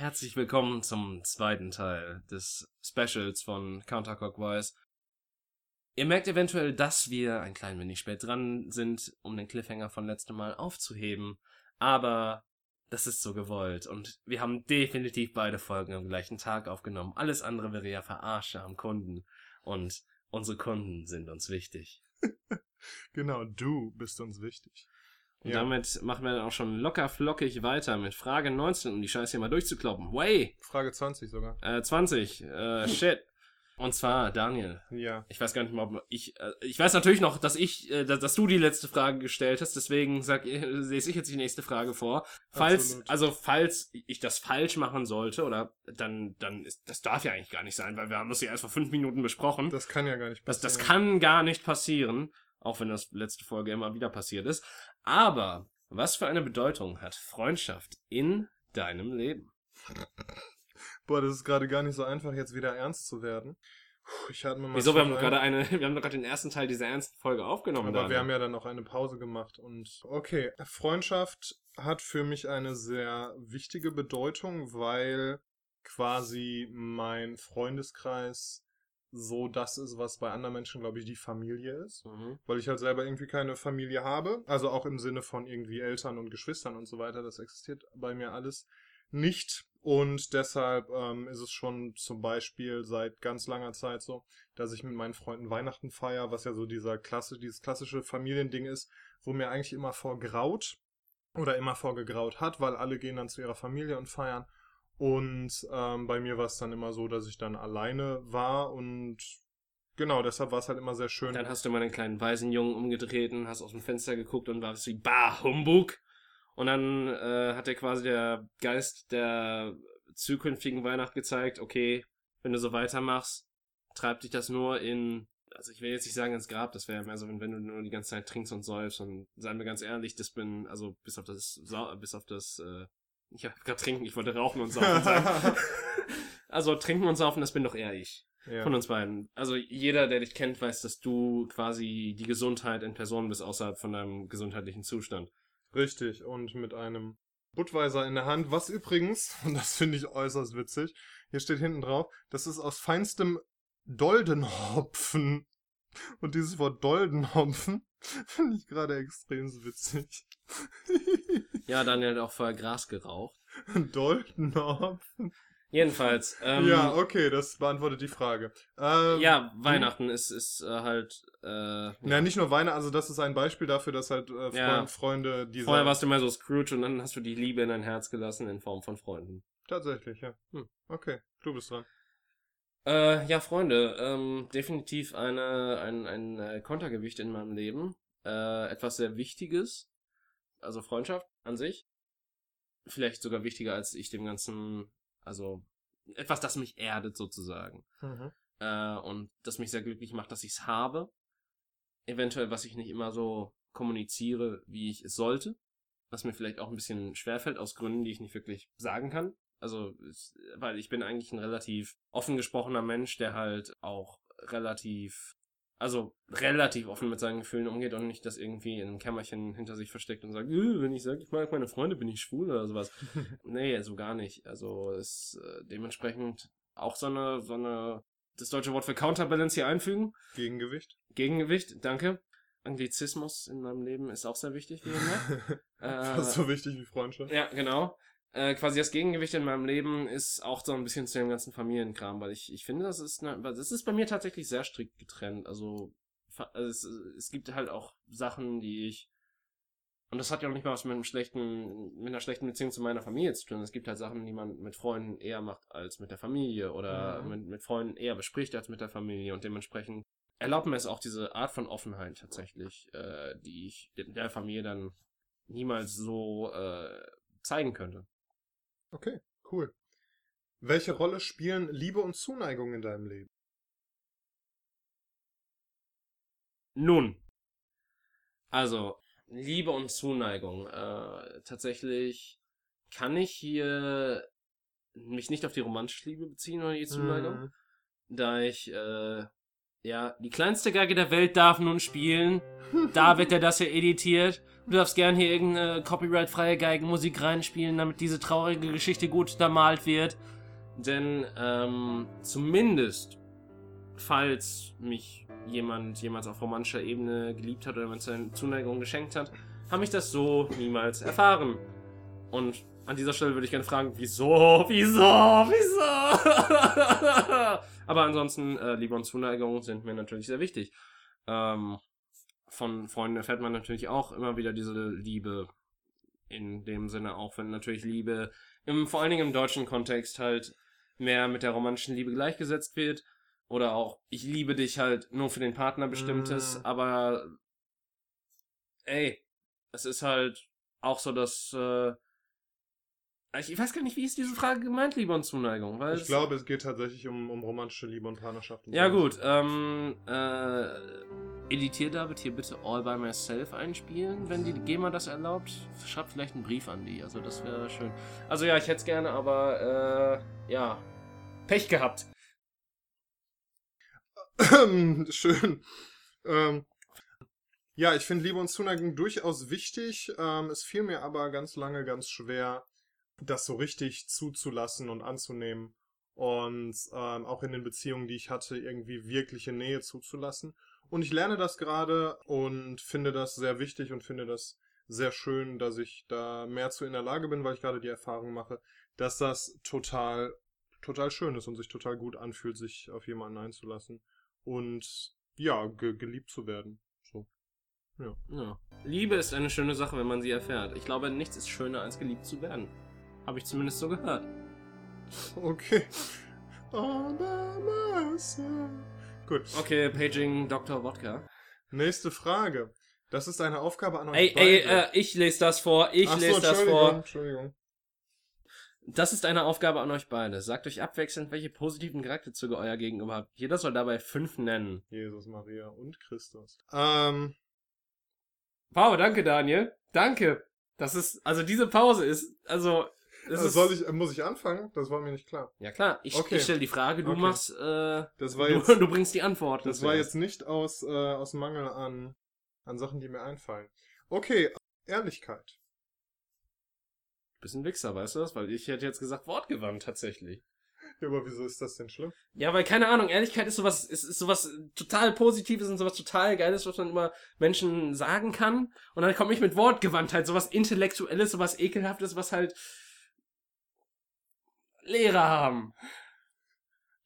Herzlich willkommen zum zweiten Teil des Specials von Counterclockwise. Ihr merkt eventuell, dass wir ein klein wenig spät dran sind, um den Cliffhanger von letztem Mal aufzuheben. Aber das ist so gewollt und wir haben definitiv beide Folgen am gleichen Tag aufgenommen. Alles andere wäre ja Verarsche am Kunden. Und unsere Kunden sind uns wichtig. genau, du bist uns wichtig. Und ja. damit machen wir dann auch schon locker flockig weiter mit Frage 19, um die Scheiße hier mal durchzukloppen. Way! Frage 20 sogar. Äh, 20. Äh, shit. Und zwar, Daniel. Ja. Ich weiß gar nicht mal, ob ich. Äh, ich weiß natürlich noch, dass ich, äh, dass, dass, du die letzte Frage gestellt hast, deswegen sag, äh, lese ich jetzt die nächste Frage vor. Falls, Absolut. also falls ich das falsch machen sollte, oder dann, dann ist, das darf ja eigentlich gar nicht sein, weil wir haben das ja erst vor fünf Minuten besprochen. Das kann ja gar nicht passieren. Das, das kann gar nicht passieren. Auch wenn das letzte Folge immer wieder passiert ist. Aber was für eine Bedeutung hat Freundschaft in deinem Leben? Boah, das ist gerade gar nicht so einfach, jetzt wieder ernst zu werden. Ich hatte mal Wieso? Wir haben gerade eine, wir haben gerade den ersten Teil dieser ernsten Folge aufgenommen. Aber Daniel. wir haben ja dann noch eine Pause gemacht und okay, Freundschaft hat für mich eine sehr wichtige Bedeutung, weil quasi mein Freundeskreis so das ist, was bei anderen Menschen, glaube ich, die Familie ist. Mhm. Weil ich halt selber irgendwie keine Familie habe. Also auch im Sinne von irgendwie Eltern und Geschwistern und so weiter. Das existiert bei mir alles nicht. Und deshalb ähm, ist es schon zum Beispiel seit ganz langer Zeit so, dass ich mit meinen Freunden Weihnachten feiere, was ja so dieser Klasse, dieses klassische Familiending ist, wo mir eigentlich immer vorgraut oder immer vorgegraut hat, weil alle gehen dann zu ihrer Familie und feiern. Und ähm, bei mir war es dann immer so, dass ich dann alleine war und genau, deshalb war es halt immer sehr schön. Dann hast du mal einen kleinen Waisenjungen umgetreten, hast aus dem Fenster geguckt und warst wie, bah, Humbug. Und dann äh, hat dir quasi der Geist der zukünftigen Weihnacht gezeigt, okay, wenn du so weitermachst, treibt dich das nur in, also ich will jetzt nicht sagen ins Grab, das wäre mehr so, wenn, wenn du nur die ganze Zeit trinkst und säufst und seien wir ganz ehrlich, das bin, also bis auf das, bis auf das, äh, ich habe gerade trinken, ich wollte rauchen und saufen sagen. also trinken und saufen, das bin doch eher ich. Ja. Von uns beiden. Also jeder, der dich kennt, weiß, dass du quasi die Gesundheit in Person bist, außerhalb von deinem gesundheitlichen Zustand. Richtig, und mit einem Budweiser in der Hand, was übrigens, und das finde ich äußerst witzig, hier steht hinten drauf, das ist aus feinstem Doldenhopfen. Und dieses Wort Doldenhopfen finde ich gerade extrem witzig. Ja, Daniel hat auch vorher Gras geraucht. Doldenhopfen. Jedenfalls. Ähm, ja, okay, das beantwortet die Frage. Ähm, ja, Weihnachten hm? ist, ist äh, halt. Äh, ja. ja. nicht nur Weihnachten, also das ist ein Beispiel dafür, dass halt äh, Freund, ja. Freunde diese. Vorher warst du immer so Scrooge und dann hast du die Liebe in dein Herz gelassen in Form von Freunden. Tatsächlich, ja. Hm. Okay, du bist dran. Äh, ja, Freunde, ähm, definitiv eine, ein, ein äh, Kontergewicht in meinem Leben. Äh, etwas sehr Wichtiges. Also Freundschaft an sich. Vielleicht sogar wichtiger, als ich dem Ganzen also etwas, das mich erdet sozusagen. Mhm. Äh, und das mich sehr glücklich macht, dass ich es habe. Eventuell, was ich nicht immer so kommuniziere, wie ich es sollte. Was mir vielleicht auch ein bisschen schwerfällt, aus Gründen, die ich nicht wirklich sagen kann. Also, weil ich bin eigentlich ein relativ offen gesprochener Mensch, der halt auch relativ also relativ offen mit seinen Gefühlen umgeht und nicht das irgendwie in einem Kämmerchen hinter sich versteckt und sagt, äh, wenn ich sage, ich mag meine Freunde, bin ich schwul oder sowas. nee, so gar nicht. Also ist äh, dementsprechend auch so eine, so eine, das deutsche Wort für Counterbalance hier einfügen. Gegengewicht. Gegengewicht, danke. Anglizismus in meinem Leben ist auch sehr wichtig, wie immer. äh, Fast so wichtig wie Freundschaft. Ja, genau äh, quasi das Gegengewicht in meinem Leben ist auch so ein bisschen zu dem ganzen Familienkram, weil ich, ich finde, das ist, ne, das ist bei mir tatsächlich sehr strikt getrennt. Also, also es, es gibt halt auch Sachen, die ich und das hat ja auch nicht mal was mit einem schlechten, mit einer schlechten Beziehung zu meiner Familie zu tun. Es gibt halt Sachen, die man mit Freunden eher macht als mit der Familie oder mhm. mit, mit Freunden eher bespricht als mit der Familie und dementsprechend erlaubt mir es auch diese Art von Offenheit tatsächlich, äh, die ich der Familie dann niemals so äh, zeigen könnte. Okay, cool. Welche Rolle spielen Liebe und Zuneigung in deinem Leben? Nun, also Liebe und Zuneigung. Äh, tatsächlich kann ich hier mich nicht auf die romantische Liebe beziehen oder die Zuneigung, mhm. da ich äh, Ja, die kleinste Geige der Welt darf nun spielen. Da wird er das hier editiert. Du darfst gern hier irgendeine copyright-freie Geigenmusik reinspielen, damit diese traurige Geschichte gut untermalt wird. Denn ähm, zumindest, falls mich jemand jemals auf romantischer Ebene geliebt hat oder mir seine Zuneigung geschenkt hat, habe ich das so niemals erfahren. Und an dieser Stelle würde ich gerne fragen, wieso, wieso, wieso? Aber ansonsten, äh, Liebe und Zuneigung sind mir natürlich sehr wichtig. Ähm, von Freunden erfährt man natürlich auch immer wieder diese Liebe. In dem Sinne auch, wenn natürlich Liebe im, vor allen Dingen im deutschen Kontext halt mehr mit der romantischen Liebe gleichgesetzt wird. Oder auch, ich liebe dich halt nur für den Partner bestimmtes, Mm. aber ey, es ist halt auch so, dass äh, ich weiß gar nicht, wie ist diese Frage gemeint, Liebe und Zuneigung? Weil Ich es- glaube, es geht tatsächlich um, um romantische Liebe und Partnerschaft. und Ja so. gut, ähm, äh, editier David hier bitte All By Myself einspielen, wenn die GEMA das erlaubt. Schreib vielleicht einen Brief an die, also das wäre schön. Also ja, ich hätte es gerne, aber äh, ja, Pech gehabt. Schön. Ähm, ja, ich finde Liebe und Zuneigung durchaus wichtig. Ähm, es fiel mir aber ganz lange ganz schwer, das so richtig zuzulassen und anzunehmen. Und ähm, auch in den Beziehungen, die ich hatte, irgendwie wirkliche Nähe zuzulassen. Und ich lerne das gerade und finde das sehr wichtig und finde das sehr schön, dass ich da mehr zu in der Lage bin, weil ich gerade die Erfahrung mache, dass das total, total schön ist und sich total gut anfühlt, sich auf jemanden einzulassen und ja, ge geliebt zu werden. So. Ja. Liebe ist eine schöne Sache, wenn man sie erfährt. Ich glaube, nichts ist schöner, als geliebt zu werden. Habe ich zumindest so gehört. Okay. Gut. Okay, Paging Dr. Wodka. Nächste Frage. Das ist eine Aufgabe an euch Ey, beide. ey, äh, ich lese das vor, ich Ach so, lese das vor. Entschuldigung. Das ist eine Aufgabe an euch beide. Sagt euch abwechselnd, welche positiven Charakterzüge euer Gegenüber habt. Jeder soll dabei fünf nennen. Jesus, Maria und Christus. Ähm, Wow, danke, Daniel. Danke. Das ist, also diese Pause ist, also, ist, soll ich, äh, muss ich anfangen? Das war mir nicht klar. ja klar, ich, Okay. ich stelle die Frage, du Okay. machst, äh, Das war du, jetzt, du bringst die Antwort. das war jetzt nicht aus, äh, aus Mangel an, an Sachen, die mir einfallen. Okay, Ehrlichkeit. Bisschen Wichser, weißt du das? Weil ich hätte jetzt gesagt wortgewandt, tatsächlich. Ja, aber wieso ist das denn schlimm? Ja, weil keine Ahnung, Ehrlichkeit ist sowas, ist, ist sowas total Positives und sowas total Geiles, was man immer Menschen sagen kann. Und dann komme ich mit Wortgewandtheit, sowas Intellektuelles, sowas Ekelhaftes, was halt Lehrer haben.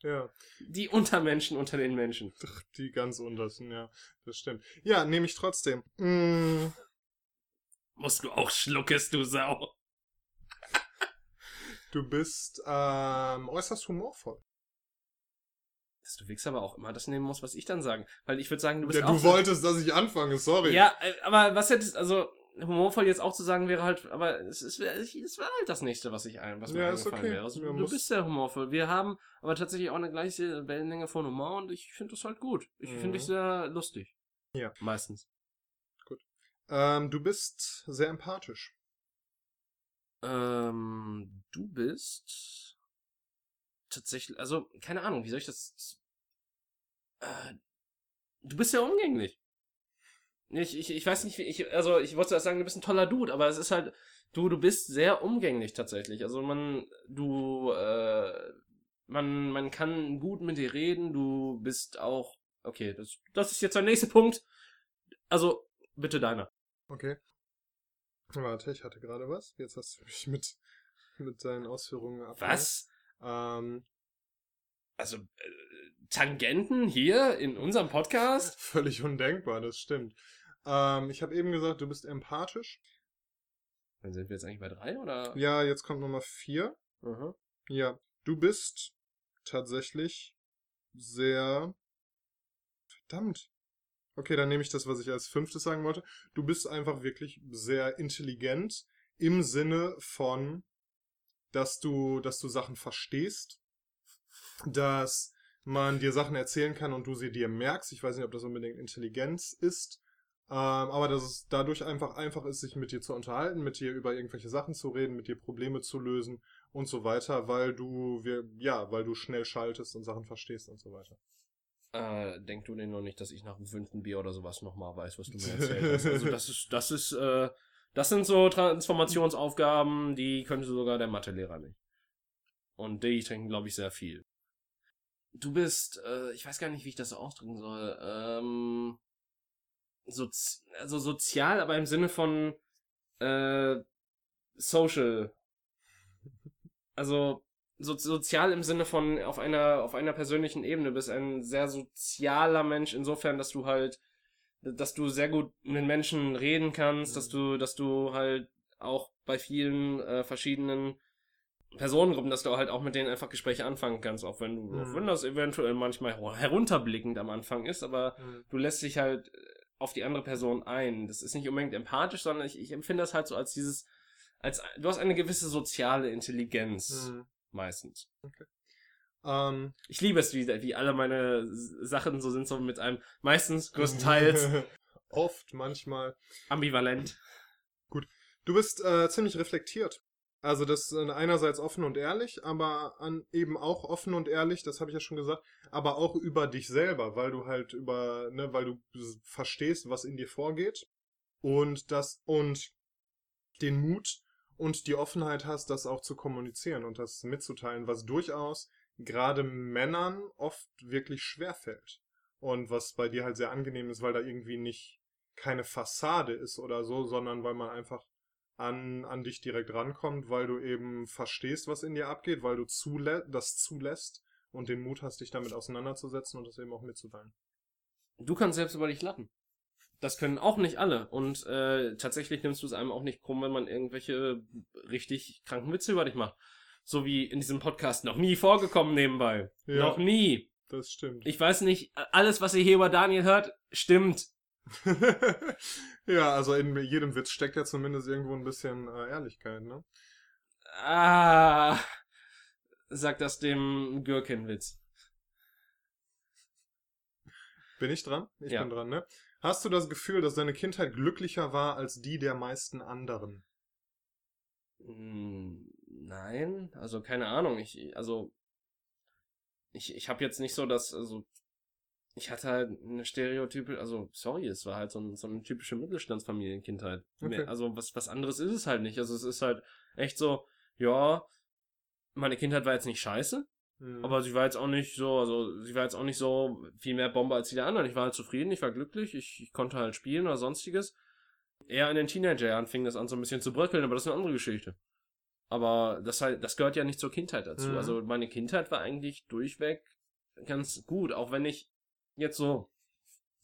Ja, Die Untermenschen unter den Menschen. die ganz untersten, ja, das stimmt. Ja, nehme ich trotzdem. Mm, Musst du auch schluckest, du Sau. du bist ähm, äußerst humorvoll. Dass du Wichser aber auch immer das nehmen musst, was ich dann sagen. Weil ich würde sagen, du bist Ja, auch du wolltest, dass ich anfange, sorry. Ja, äh, aber was hättest, also, humorvoll jetzt auch zu sagen wäre halt, aber es ist, es wäre halt das nächste, was ich ein, was mir Ja, eingefallen okay. wäre. Also, du muss- bist sehr humorvoll. Wir haben aber tatsächlich auch eine gleiche Wellenlänge von Humor und ich finde das halt gut. Ich Mhm. finde dich sehr lustig. Ja. Meistens. Ähm, du bist sehr empathisch. Ähm, du bist tatsächlich, also, keine Ahnung, wie soll ich das, äh, du bist sehr umgänglich. Ich, ich, ich weiß nicht, wie ich, also ich wollte sagen, du bist ein toller Dude, aber es ist halt, du, du bist sehr umgänglich tatsächlich. Also man, du, äh, man, man kann gut mit dir reden, du bist auch, okay, das, das ist jetzt der nächste Punkt. Also, bitte deiner. Okay. Warte, ich hatte gerade was. Jetzt hast du mich mit, mit deinen Ausführungen ab. Was? Ähm, Also, äh, Tangenten hier in unserem Podcast? völlig undenkbar, das stimmt. Ähm, ich habe eben gesagt, du bist empathisch. Dann sind wir jetzt eigentlich bei drei, oder? Ja, jetzt kommt Nummer vier. Mhm. Ja, du bist tatsächlich sehr. Verdammt. Okay, dann nehme ich das, was ich als fünftes sagen wollte. Du bist einfach wirklich sehr intelligent im Sinne von, dass du, dass du Sachen verstehst, dass man dir Sachen erzählen kann und du sie dir merkst. Ich weiß nicht, ob das unbedingt Intelligenz ist, ähm, aber dass es dadurch einfach einfach ist, sich mit dir zu unterhalten, mit dir über irgendwelche Sachen zu reden, mit dir Probleme zu lösen und so weiter, weil du, wir, ja, weil du schnell schaltest und Sachen verstehst und so weiter. Äh, denk du denn noch nicht, dass ich nach dem fünften Bier oder sowas nochmal weiß, was du mir erzählt hast. Also das ist, das ist, äh, das sind so Transformationsaufgaben, die könnte sogar der Mathelehrer nicht. Und die trinken, glaube ich, sehr viel. Du bist, äh, ich weiß gar nicht, wie ich das so ausdrücken soll, ähm, sozi also sozial, aber im Sinne von äh, social. Also so, sozial im Sinne von auf einer auf einer persönlichen Ebene bist ein sehr sozialer Mensch insofern, dass du halt dass du sehr gut mit Menschen reden kannst, mhm. dass du dass du halt auch bei vielen äh, verschiedenen Personengruppen, dass du halt auch mit denen einfach Gespräche anfangen kannst, auch wenn du mhm. auch wenn das eventuell manchmal herunterblickend am Anfang ist, aber mhm. du lässt dich halt auf die andere Person ein. Das ist nicht unbedingt empathisch, sondern ich, ich empfinde das halt so als dieses als du hast eine gewisse soziale Intelligenz. Mhm meistens. Okay. Ähm, ich liebe es, wie, wie alle meine Sachen so sind, so mit einem, meistens, größtenteils. Oft, manchmal. Ambivalent. Gut. Du bist äh, ziemlich reflektiert. Also das äh, einerseits offen und ehrlich, aber an, eben auch offen und ehrlich, das habe ich ja schon gesagt, aber auch über dich selber, weil du halt über, ne, weil du verstehst, was in dir vorgeht und das und den Mut, und die Offenheit hast, das auch zu kommunizieren und das mitzuteilen, was durchaus gerade Männern oft wirklich schwer fällt. Und was bei dir halt sehr angenehm ist, weil da irgendwie nicht keine Fassade ist oder so, sondern weil man einfach an, an dich direkt rankommt, weil du eben verstehst, was in dir abgeht, weil du zulä das zulässt und den Mut hast, dich damit auseinanderzusetzen und das eben auch mitzuteilen. Du kannst selbst über dich lachen. Das können auch nicht alle. Und äh, tatsächlich nimmst du es einem auch nicht krumm, wenn man irgendwelche richtig kranken Witze über dich macht. So wie in diesem Podcast noch nie vorgekommen nebenbei. Ja, noch nie. Das stimmt. Ich weiß nicht, alles, was ihr hier über Daniel hört, stimmt. ja, also in jedem Witz steckt ja zumindest irgendwo ein bisschen äh, Ehrlichkeit, ne? Ah, sag das dem Gürkin-Witz. Bin ich dran? Ich ja. bin dran, ne? Hast du das Gefühl, dass deine Kindheit glücklicher war als die der meisten anderen? Hm, nein, also keine Ahnung. Ich, also ich, ich habe jetzt nicht so das, also ich hatte halt eine Stereotype, also sorry, es war halt so, ein, so eine typische Mittelstandsfamilienkindheit. Okay. Also was, was anderes ist es halt nicht. Also es ist halt echt so, ja, meine Kindheit war jetzt nicht scheiße, Mhm. Aber sie war jetzt auch nicht so, also sie war jetzt auch nicht so viel mehr Bombe als die anderen. Ich war halt zufrieden, ich war glücklich, ich, ich konnte halt spielen oder sonstiges. Eher in den Teenagerjahren fing das an so ein bisschen zu bröckeln, aber das ist eine andere Geschichte. Aber das halt, das gehört ja nicht zur Kindheit dazu. Mhm. Also meine Kindheit war eigentlich durchweg ganz gut, auch wenn ich jetzt so,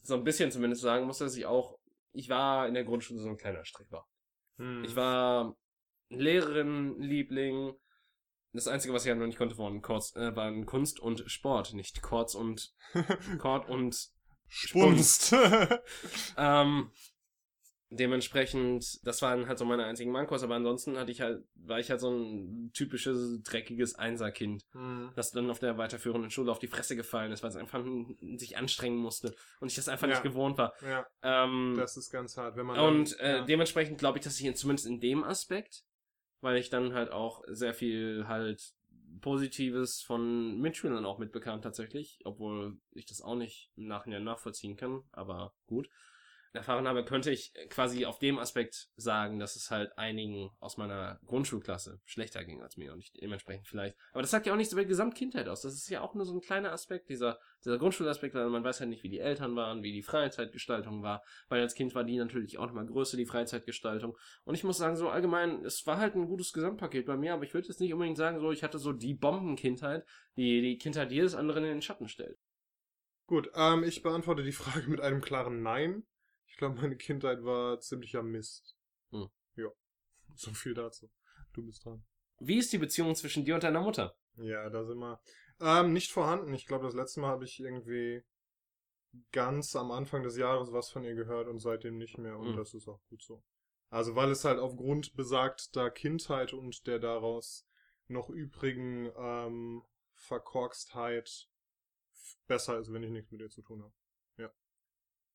so ein bisschen zumindest sagen muss, dass ich auch, ich war in der Grundschule so ein kleiner Streber. Mhm. Ich war Lehrerin, Liebling, das Einzige, was ich ja noch nicht konnte, waren, Chords, äh, waren Kunst und Sport, nicht Chords und Chord und Spunst. ähm, dementsprechend, das waren halt so meine einzigen Mankos, aber ansonsten hatte ich halt, war ich halt so ein typisches dreckiges Einserkind, mhm. das dann auf der weiterführenden Schule auf die Fresse gefallen ist, weil es einfach sich anstrengen musste und ich das einfach ja. nicht gewohnt war. Ja. Ähm, das ist ganz hart, wenn man. Und dann, äh, ja. dementsprechend glaube ich, dass ich zumindest in dem Aspekt weil ich dann halt auch sehr viel halt Positives von Mitschülern auch mitbekam tatsächlich, obwohl ich das auch nicht im Nachhinein nachvollziehen kann, aber gut erfahren habe, könnte ich quasi auf dem Aspekt sagen, dass es halt einigen aus meiner Grundschulklasse schlechter ging als mir und ich dementsprechend vielleicht. Aber das sagt ja auch nichts über die Gesamtkindheit aus. Das ist ja auch nur so ein kleiner Aspekt, dieser, dieser Grundschulaspekt, weil man weiß ja nicht, wie die Eltern waren, wie die Freizeitgestaltung war, weil als Kind war die natürlich auch nochmal größer, die Freizeitgestaltung. Und ich muss sagen, so allgemein, es war halt ein gutes Gesamtpaket bei mir, aber ich würde jetzt nicht unbedingt sagen, so, ich hatte so die Bombenkindheit, die die Kindheit jedes anderen in den Schatten stellt. Gut, ähm, ich beantworte die Frage mit einem klaren Nein glaube, meine Kindheit war ziemlicher Mist. Hm. Ja, so viel dazu. Du bist dran. Wie ist die Beziehung zwischen dir und deiner Mutter? Ja, da sind wir. Ähm, nicht vorhanden. Ich glaube, das letzte Mal habe ich irgendwie ganz am Anfang des Jahres was von ihr gehört und seitdem nicht mehr. Und mhm. das ist auch gut so. Also, weil es halt aufgrund besagter Kindheit und der daraus noch übrigen ähm, Verkorkstheit besser ist, wenn ich nichts mit ihr zu tun habe. Ja.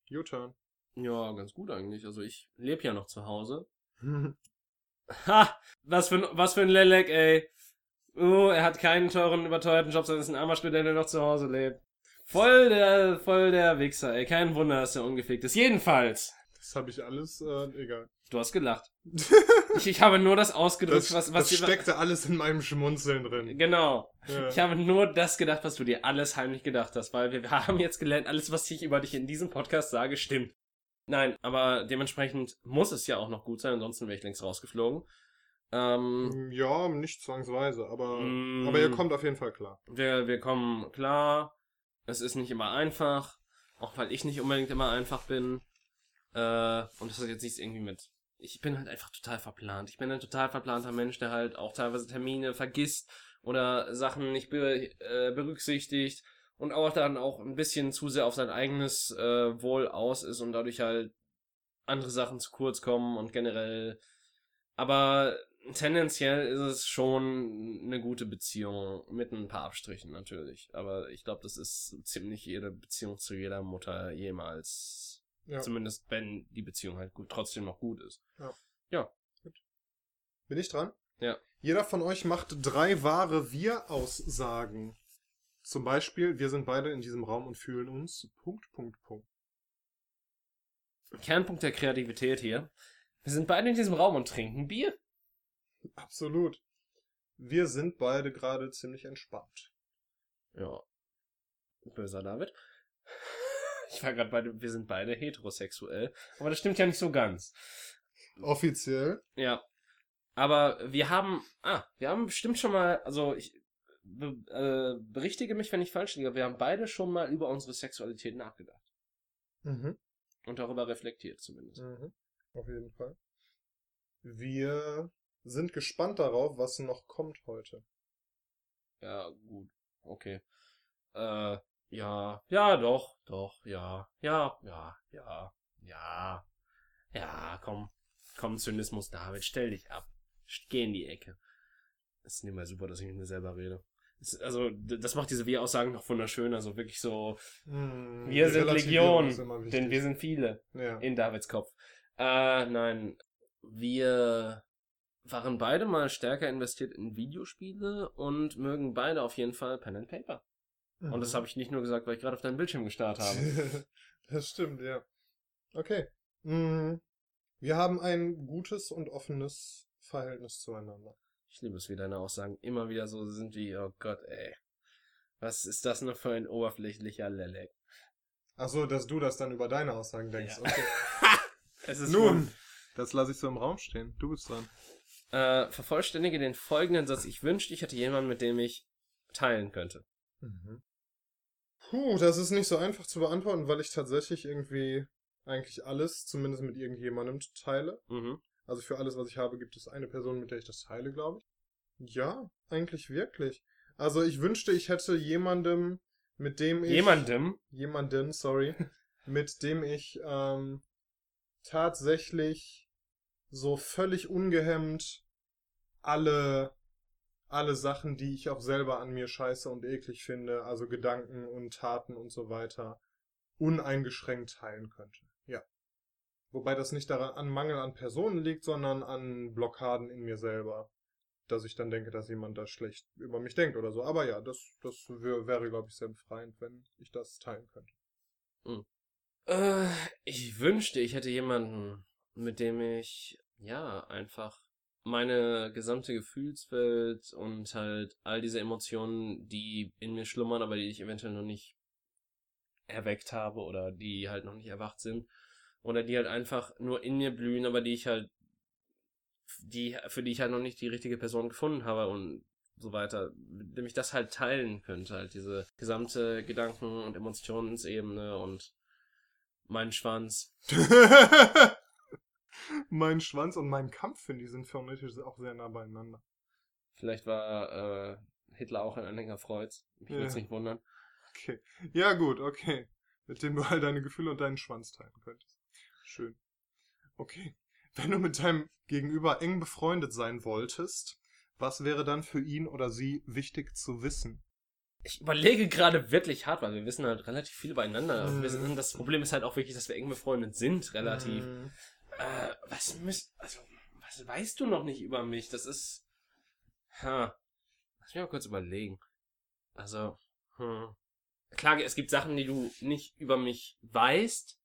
Your turn. Ja, ganz gut eigentlich. Also ich lebe ja noch zu Hause. ha! Was für ein, was für ein Lelek, ey. Oh, er hat keinen teuren, überteuerten Job, sondern ist ein armer Student, der noch zu Hause lebt. Voll der, voll der Wichser, ey. Kein Wunder, dass er ungefickt ist. Jedenfalls. Das habe ich alles, äh, egal. Du hast gelacht. Ich, ich habe nur das ausgedrückt, Das, was, was das steckte alles in meinem Schmunzeln drin. Genau. Ja. Ich habe nur das gedacht, was du dir alles heimlich gedacht hast, weil wir haben jetzt gelernt, alles, was ich über dich in diesem Podcast sage, stimmt. Nein, aber dementsprechend muss es ja auch noch gut sein, ansonsten wäre ich längst rausgeflogen. Ähm, Ja, nicht zwangsweise, aber, Mm. aber ihr kommt auf jeden Fall klar. wir, wir kommen klar. Es ist nicht immer einfach, auch weil ich nicht unbedingt immer einfach bin. Äh, und das hat jetzt nichts irgendwie mit. Ich bin halt einfach total verplant. Ich bin ein total verplanter Mensch, der halt auch teilweise Termine vergisst oder Sachen nicht be äh, berücksichtigt und auch dann auch ein bisschen zu sehr auf sein eigenes äh, Wohl aus ist und dadurch halt andere Sachen zu kurz kommen und generell. Aber tendenziell ist es schon eine gute Beziehung mit ein paar Abstrichen natürlich. Aber ich glaube, das ist ziemlich jede Beziehung zu jeder Mutter jemals. Ja. Zumindest wenn die Beziehung halt gut, trotzdem noch gut ist. Bin ich dran? Ja. Jeder von euch macht drei wahre Wir-Aussagen. Zum Beispiel, wir sind beide in diesem Raum und fühlen uns. Punkt, Punkt, Punkt. Kernpunkt der Kreativität hier. Wir sind beide in diesem Raum und trinken Bier. Absolut. Wir sind beide gerade ziemlich entspannt. Ja. Böser David. Ich war gerade bei, wir sind beide heterosexuell. Aber das stimmt ja nicht so ganz. Offiziell. Ja. Aber wir haben, ah, wir haben bestimmt schon mal, also ich be, äh, berichtige mich, wenn ich falsch liege, wir haben beide schon mal über unsere Sexualität nachgedacht. Mhm. Und darüber reflektiert zumindest. Mhm. Auf jeden Fall. Wir sind gespannt darauf, was noch kommt heute. Ja, gut. Okay. Äh, ja. Ja, doch, doch, ja. Ja, ja, ja, ja. Ja, komm. Komm, Zynismus, David, stell dich ab. Geh in die Ecke. Das ist nicht mal super, dass ich mit mir selber rede. Also, das macht diese Wir-Aussagen noch wunderschön. Also wirklich so, Hm, wir sind Legion, denn wir sind viele ja. in Davids Kopf. Äh, nein. Wir waren beide mal stärker investiert in Videospiele und mögen beide auf jeden Fall Pen and Paper. Und das habe ich nicht nur gesagt, weil ich gerade auf deinen Bildschirm gestarrt habe. das stimmt, ja. Okay. Mm, Wir haben ein gutes und offenes Verhältnis zueinander. Ich liebe es, wie deine Aussagen immer wieder so sind wie, oh Gott, ey. Was ist das nur für ein oberflächlicher Lelek? Ach so, dass du das dann über deine Aussagen denkst. Ja. Okay. Es ist Nun, das lasse ich so im Raum stehen. Du bist dran. Äh, vervollständige den folgenden Satz. Ich wünschte, ich hätte jemanden, mit dem ich teilen könnte. Mhm. Puh, das ist nicht so einfach zu beantworten, weil ich tatsächlich irgendwie eigentlich alles, zumindest mit irgendjemandem, teile. Mhm. Also für alles, was ich habe, gibt es eine Person, mit der ich das teile, glaube ich. Ja, eigentlich wirklich. Also ich wünschte, ich hätte jemandem, mit dem ich... Jemandem? Jemanden, sorry. mit dem ich ähm, tatsächlich so völlig ungehemmt alle alle Sachen, die ich auch selber an mir scheiße und eklig finde, also Gedanken und Taten und so weiter, uneingeschränkt teilen könnte. Wobei das nicht daran an Mangel an Personen liegt, sondern an Blockaden in mir selber. Dass ich dann denke, dass jemand da schlecht über mich denkt oder so. Aber ja, das, das wär, wäre, glaube ich, sehr befreiend, wenn ich das teilen könnte. Äh, ich wünschte, ich hätte jemanden, mit dem ich, ja, einfach meine gesamte Gefühlswelt und halt all diese Emotionen, die in mir schlummern, aber die ich eventuell noch nicht erweckt habe oder die halt noch nicht erwacht sind oder die halt einfach nur in mir blühen, aber die ich halt die für die ich halt noch nicht die richtige Person gefunden habe und so weiter, mit dem ich das halt teilen könnte, halt diese gesamte Gedanken- und Emotionsebene und mein Schwanz. mein Schwanz und mein Kampf, finde ich, sind phonetisch auch sehr nah beieinander. Vielleicht war äh, Hitler auch ein Anhänger Freuds. Ich würde es nicht wundern. Okay. Ja, gut, okay. Mit dem du all deine Gefühle und deinen Schwanz teilen könntest. Schön. Okay. Wenn du mit deinem Gegenüber eng befreundet sein wolltest, was wäre dann für ihn oder sie wichtig zu wissen? Ich überlege gerade wirklich hart, weil wir wissen halt relativ viel übereinander. Mhm. Wir sind, das Problem ist halt auch wirklich, dass wir eng befreundet sind, relativ. Hm, Äh, was müsst, also, was weißt du noch nicht über mich? Das ist, ha, lass mich mal kurz überlegen. Also, hm, klar, es gibt Sachen, die du nicht über mich weißt,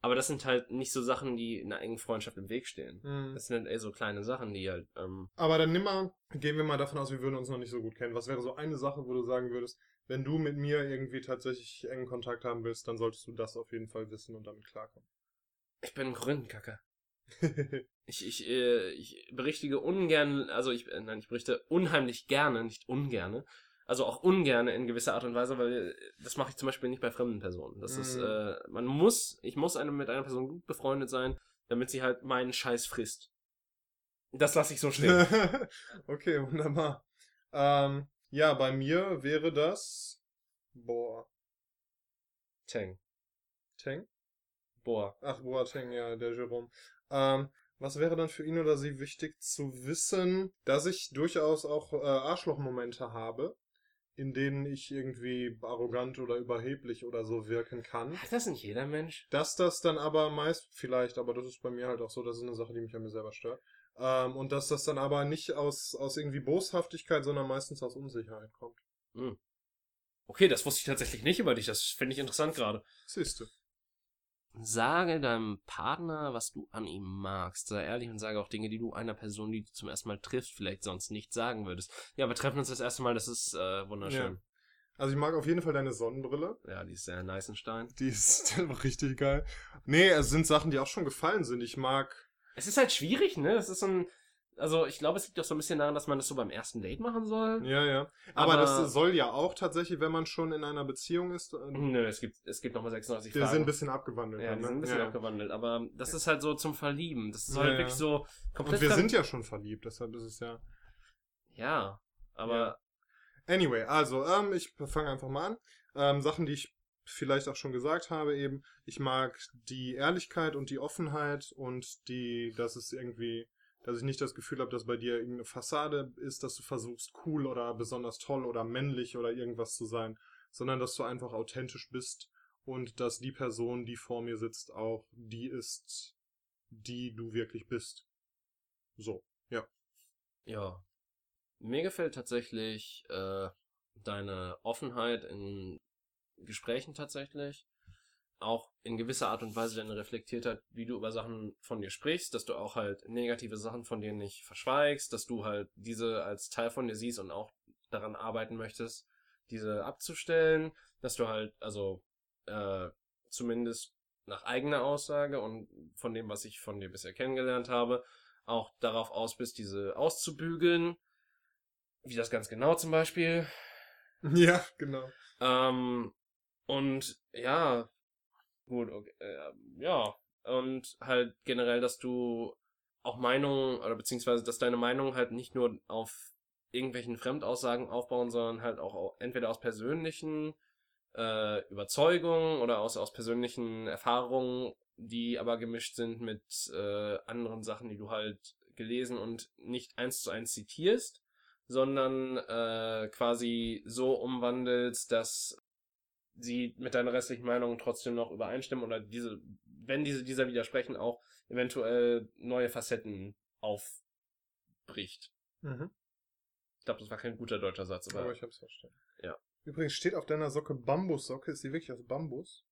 aber das sind halt nicht so Sachen, die in einer engen Freundschaft im Weg stehen. Mhm. Das sind halt eher so kleine Sachen, die halt, ähm, Aber dann nimm mal, gehen wir mal davon aus, wir würden uns noch nicht so gut kennen. Was wäre so eine Sache, wo du sagen würdest, wenn du mit mir irgendwie tatsächlich engen Kontakt haben willst, dann solltest du das auf jeden Fall wissen und damit klarkommen. ich bin ein Korinthenkacker. Ich, ich, äh, ich berichtige ungern, also ich, äh, nein, ich berichte unheimlich gerne, nicht ungerne, also auch ungerne in gewisser Art und Weise, weil das mache ich zum Beispiel nicht bei fremden Personen. Das ist, Mhm. äh, man muss, ich muss einem mit einer Person gut befreundet sein, damit sie halt meinen Scheiß frisst. Das lasse ich so stehen. okay, wunderbar. Ähm, ja, bei mir wäre das. Boah. Tang. Teng? Boah. Ach, Boateng, ja, der Jerome. Ähm, was wäre dann für ihn oder sie wichtig zu wissen, dass ich durchaus auch äh, Arschlochmomente habe, in denen ich irgendwie arrogant oder überheblich oder so wirken kann. Hat das nicht jeder Mensch? Dass das dann aber meist, vielleicht, aber das ist bei mir halt auch so, das ist eine Sache, die mich an mir selber stört. Ähm, und dass das dann aber nicht aus, aus irgendwie Boshaftigkeit, sondern meistens aus Unsicherheit kommt. Okay, das wusste ich tatsächlich nicht über dich. Das finde ich interessant gerade. Siehst du. Sage deinem Partner, was du an ihm magst. Sei ehrlich und sage auch Dinge, die du einer Person, die du zum ersten Mal triffst, vielleicht sonst nicht sagen würdest. Ja, wir treffen uns das erste Mal, das ist äh, wunderschön. Also ich mag auf jeden Fall deine Sonnenbrille. Ja, die ist sehr nice in Stein. Die ist einfach richtig geil. Nee, es sind Sachen, die auch schon gefallen sind. Ich mag. Es ist halt schwierig, ne? Es ist so ein. Also, ich glaube, es liegt auch so ein bisschen daran, dass man das so beim ersten Date machen soll. Ja, ja. Aber, Aber- das soll ja auch tatsächlich, wenn man schon in einer Beziehung ist. äh, Nö, es gibt, es gibt nochmal 36 Die Fragen. sind ein bisschen abgewandelt. ja, dann, die sind ein ne? bisschen ja. abgewandelt, aber das ist halt so zum Verlieben. Das soll Ja, halt wirklich ja. so komplett Und wir sind ja schon verliebt, deshalb ist es ja. Ja, aber Anyway, also, ähm, ich fange einfach mal an. Ähm, Sachen, die ich vielleicht auch schon gesagt habe, eben, ich mag die Ehrlichkeit und die Offenheit und die, dass es irgendwie, dass ich nicht das Gefühl habe, dass bei dir irgendeine Fassade ist, dass du versuchst, cool oder besonders toll oder männlich oder irgendwas zu sein, sondern dass du einfach authentisch bist und dass die Person, die vor mir sitzt, auch die ist, die du wirklich bist. So, ja. Ja. Mir gefällt tatsächlich äh, deine Offenheit in Gesprächen tatsächlich. Auch in gewisser Art und Weise deine Reflektiertheit, wie du über Sachen von dir sprichst, dass du auch halt negative Sachen von dir nicht verschweigst, dass du halt diese als Teil von dir siehst und auch daran arbeiten möchtest, diese abzustellen, dass du halt, also äh, zumindest nach eigener Aussage und von dem, was ich von dir bisher kennengelernt habe, auch darauf aus bist, diese auszubügeln. Wie das ganz genau zum Beispiel. Ja, genau. Ähm, und ja, gut, okay, äh, ja. Und halt generell, dass du auch Meinungen, oder beziehungsweise, dass deine Meinungen halt nicht nur auf irgendwelchen Fremdaussagen aufbauen, sondern halt auch au- entweder aus persönlichen äh, Überzeugungen oder aus, aus persönlichen Erfahrungen, die aber gemischt sind mit äh, anderen Sachen, die du halt gelesen und nicht eins zu eins zitierst, sondern äh, quasi so umwandelst, dass sie mit deiner restlichen Meinung trotzdem noch übereinstimmen oder diese, wenn diese dieser widersprechen, auch eventuell neue Facetten aufbricht. Mhm. Ich glaube, das war kein guter deutscher Satz, aber, Aber ich hab's verstanden. Ja. Übrigens steht auf deiner Socke Bambussocke. Ist die wirklich aus Bambus?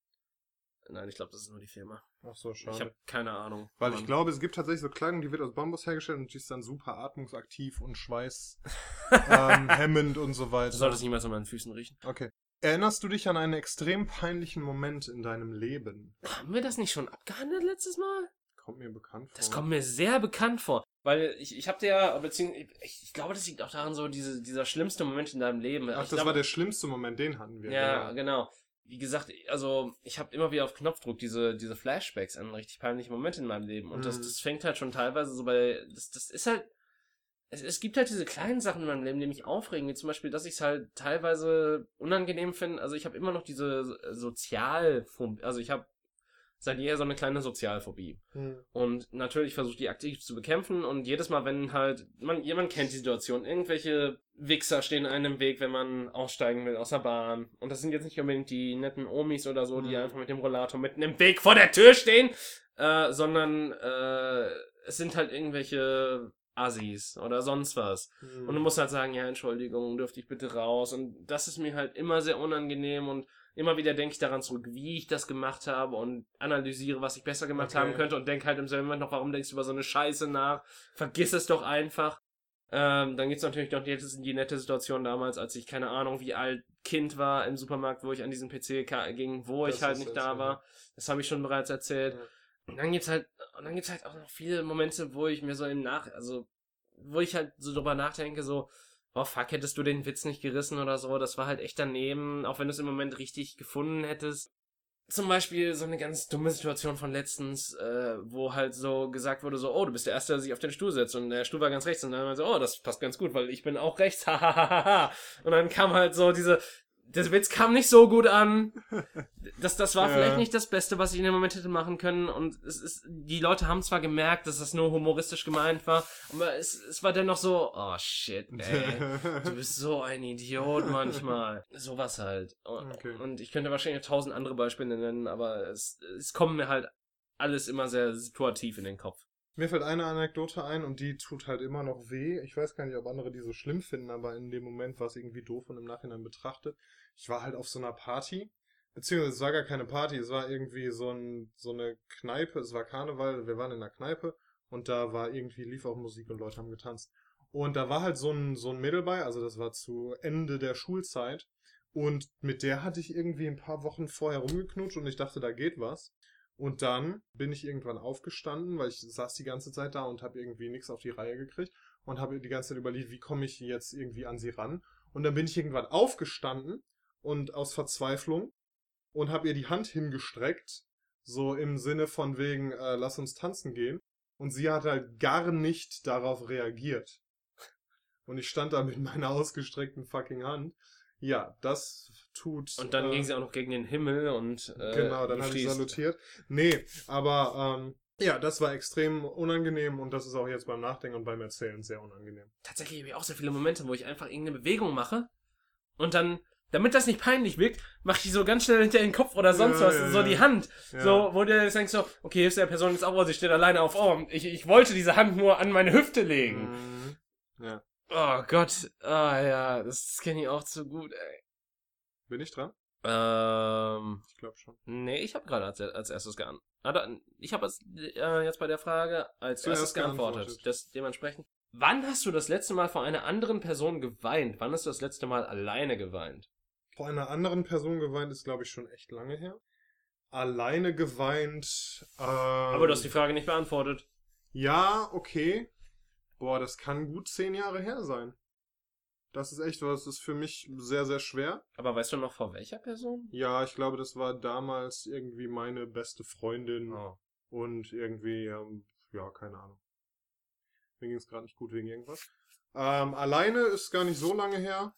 nein, ich glaube, das ist nur die Firma. Ach so, Ich schade. habe keine Ahnung. Weil Mann. ich glaube, es gibt tatsächlich so Kleidung, die wird aus Bambus hergestellt und die ist dann super atmungsaktiv und schweiß ähm, und so du weiter. solltest niemals an meinen Füßen riechen. Okay. Erinnerst du dich an einen extrem peinlichen Moment in deinem Leben? Haben wir das nicht schon abgehandelt letztes Mal? Kommt mir bekannt vor. Das kommt mir sehr bekannt vor. Weil ich, ich habe dir ja, beziehungsweise, ich, ich glaube, das liegt auch daran, so diese, dieser schlimmste Moment in deinem Leben. Ach, ich das glaube, war der schlimmste Moment, den hatten wir. Ja, genau. genau. Wie gesagt, also ich habe immer wieder auf Knopfdruck diese, diese Flashbacks an richtig peinliche Momente in meinem Leben. Und das, Mhm. das fängt halt schon teilweise so bei. Das, das ist halt. Es, es gibt halt diese kleinen Sachen in meinem Leben, die mich aufregen, wie zum Beispiel, dass ich es halt teilweise unangenehm finde. Also ich habe immer noch diese Sozialphobie, also ich habe seit jeher so eine kleine Sozialphobie. Hm. Und natürlich versuche ich die aktiv zu bekämpfen und jedes Mal, wenn halt, man, jemand kennt die Situation, irgendwelche Wichser stehen einem im Weg, wenn man aussteigen will aus der Bahn. Und das sind jetzt nicht unbedingt die netten Omis oder so, die Mhm. einfach mit dem Rollator mitten im Weg vor der Tür stehen, äh, sondern äh, es sind halt irgendwelche Assis oder sonst was. Mhm. Und du musst halt sagen, ja, Entschuldigung, dürfte ich bitte raus. Und das ist mir halt immer sehr unangenehm und immer wieder denke ich daran zurück, wie ich das gemacht habe und analysiere, was ich besser gemacht Okay. haben könnte und denke halt im selben Moment noch, warum denkst du über so eine Scheiße nach? Vergiss es doch einfach. Ähm, dann gibt's natürlich noch die, die nette Situation damals, als ich keine Ahnung, wie alt Kind war im Supermarkt, wo ich an diesen PC ging, wo Das ich halt nicht da ja. war. Das habe ich schon bereits erzählt. Ja. Und dann gibt's halt, und dann gibt's halt auch noch viele Momente, wo ich mir so im Nach, also, wo ich halt so drüber nachdenke, so, oh fuck, hättest du den Witz nicht gerissen oder so, das war halt echt daneben, auch wenn du es im Moment richtig gefunden hättest. Zum Beispiel so eine ganz dumme Situation von letztens, äh, wo halt so gesagt wurde, so, oh, du bist der Erste, der sich auf den Stuhl setzt und der Stuhl war ganz rechts und dann war so, oh, das passt ganz gut, weil ich bin auch rechts, hahaha. und dann kam halt so diese, der Witz kam nicht so gut an. Das, das war Ja. vielleicht nicht das Beste, was ich in dem Moment hätte machen können. Und es ist, die Leute haben zwar gemerkt, dass das nur humoristisch gemeint war, aber es, es war dennoch so, oh shit, ey. Du bist so ein Idiot manchmal. Sowas halt. Und, Okay. und ich könnte wahrscheinlich tausend andere Beispiele nennen, aber es, es kommt mir halt alles immer sehr situativ in den Kopf. Mir fällt eine Anekdote ein und die tut halt immer noch weh. Ich weiß gar nicht, ob andere die so schlimm finden, aber in dem Moment war es irgendwie doof und im Nachhinein betrachtet. Ich war halt auf so einer Party, beziehungsweise es war gar keine Party, es war irgendwie so, ein, so eine Kneipe, es war Karneval, wir waren in einer Kneipe und da war irgendwie, lief auch Musik und Leute haben getanzt. Und da war halt so ein, so ein Mädel bei, also das war zu Ende der Schulzeit und mit der hatte ich irgendwie ein paar Wochen vorher rumgeknutscht und ich dachte, da geht was. Und dann bin ich irgendwann aufgestanden, weil ich saß die ganze Zeit da und habe irgendwie nichts auf die Reihe gekriegt und habe die ganze Zeit überlegt, wie komme ich jetzt irgendwie an sie ran. Und dann bin ich irgendwann aufgestanden und aus Verzweiflung und habe ihr die Hand hingestreckt, so im Sinne von wegen, äh, lass uns tanzen gehen. Und sie hat halt gar nicht darauf reagiert. Und ich stand da mit meiner ausgestreckten fucking Hand. Ja, das tut. Und dann äh, ging sie auch noch gegen den Himmel und äh, Genau, dann habe ich salutiert. Nee, aber ähm, ja, das war extrem unangenehm und das ist auch jetzt beim Nachdenken und beim Erzählen sehr unangenehm. tatsächlich habe ich auch sehr viele Momente, wo ich einfach irgendeine Bewegung mache und dann, damit das nicht peinlich wirkt, mache ich so ganz schnell hinter den Kopf oder sonst Ja, was, ja, so ja. die Hand. So, wo du jetzt denkst so, okay, hilfst der Person jetzt auch, oh, sie steht alleine auf, oh, ich, ich wollte diese Hand nur an meine Hüfte legen. Mhm. Ja. Oh Gott, ah ja, das kenne ich auch zu gut, ey. Bin ich dran? Ähm, Ich glaube schon. nee, ich habe gerade als, als erstes geantwortet. Ich habe äh, jetzt bei der Frage als Zuerst erstes geantwortet. geantwortet. Das, dementsprechend. Wann hast du das letzte Mal vor einer anderen Person geweint? Wann hast du das letzte Mal alleine geweint? Vor einer anderen Person geweint ist, glaube ich, schon echt lange her. Alleine geweint. Ähm, Aber du hast die Frage nicht beantwortet. Ja, okay. Boah, das kann gut zehn Jahre her sein. Das ist echt was, das ist für mich sehr, sehr schwer. Aber weißt du noch vor welcher Person? Ja, ich glaube, das war damals irgendwie meine beste Freundin Oh. und irgendwie, ähm, ja, keine Ahnung. Mir ging es gerade nicht gut wegen irgendwas. Ähm, alleine ist gar nicht so lange her.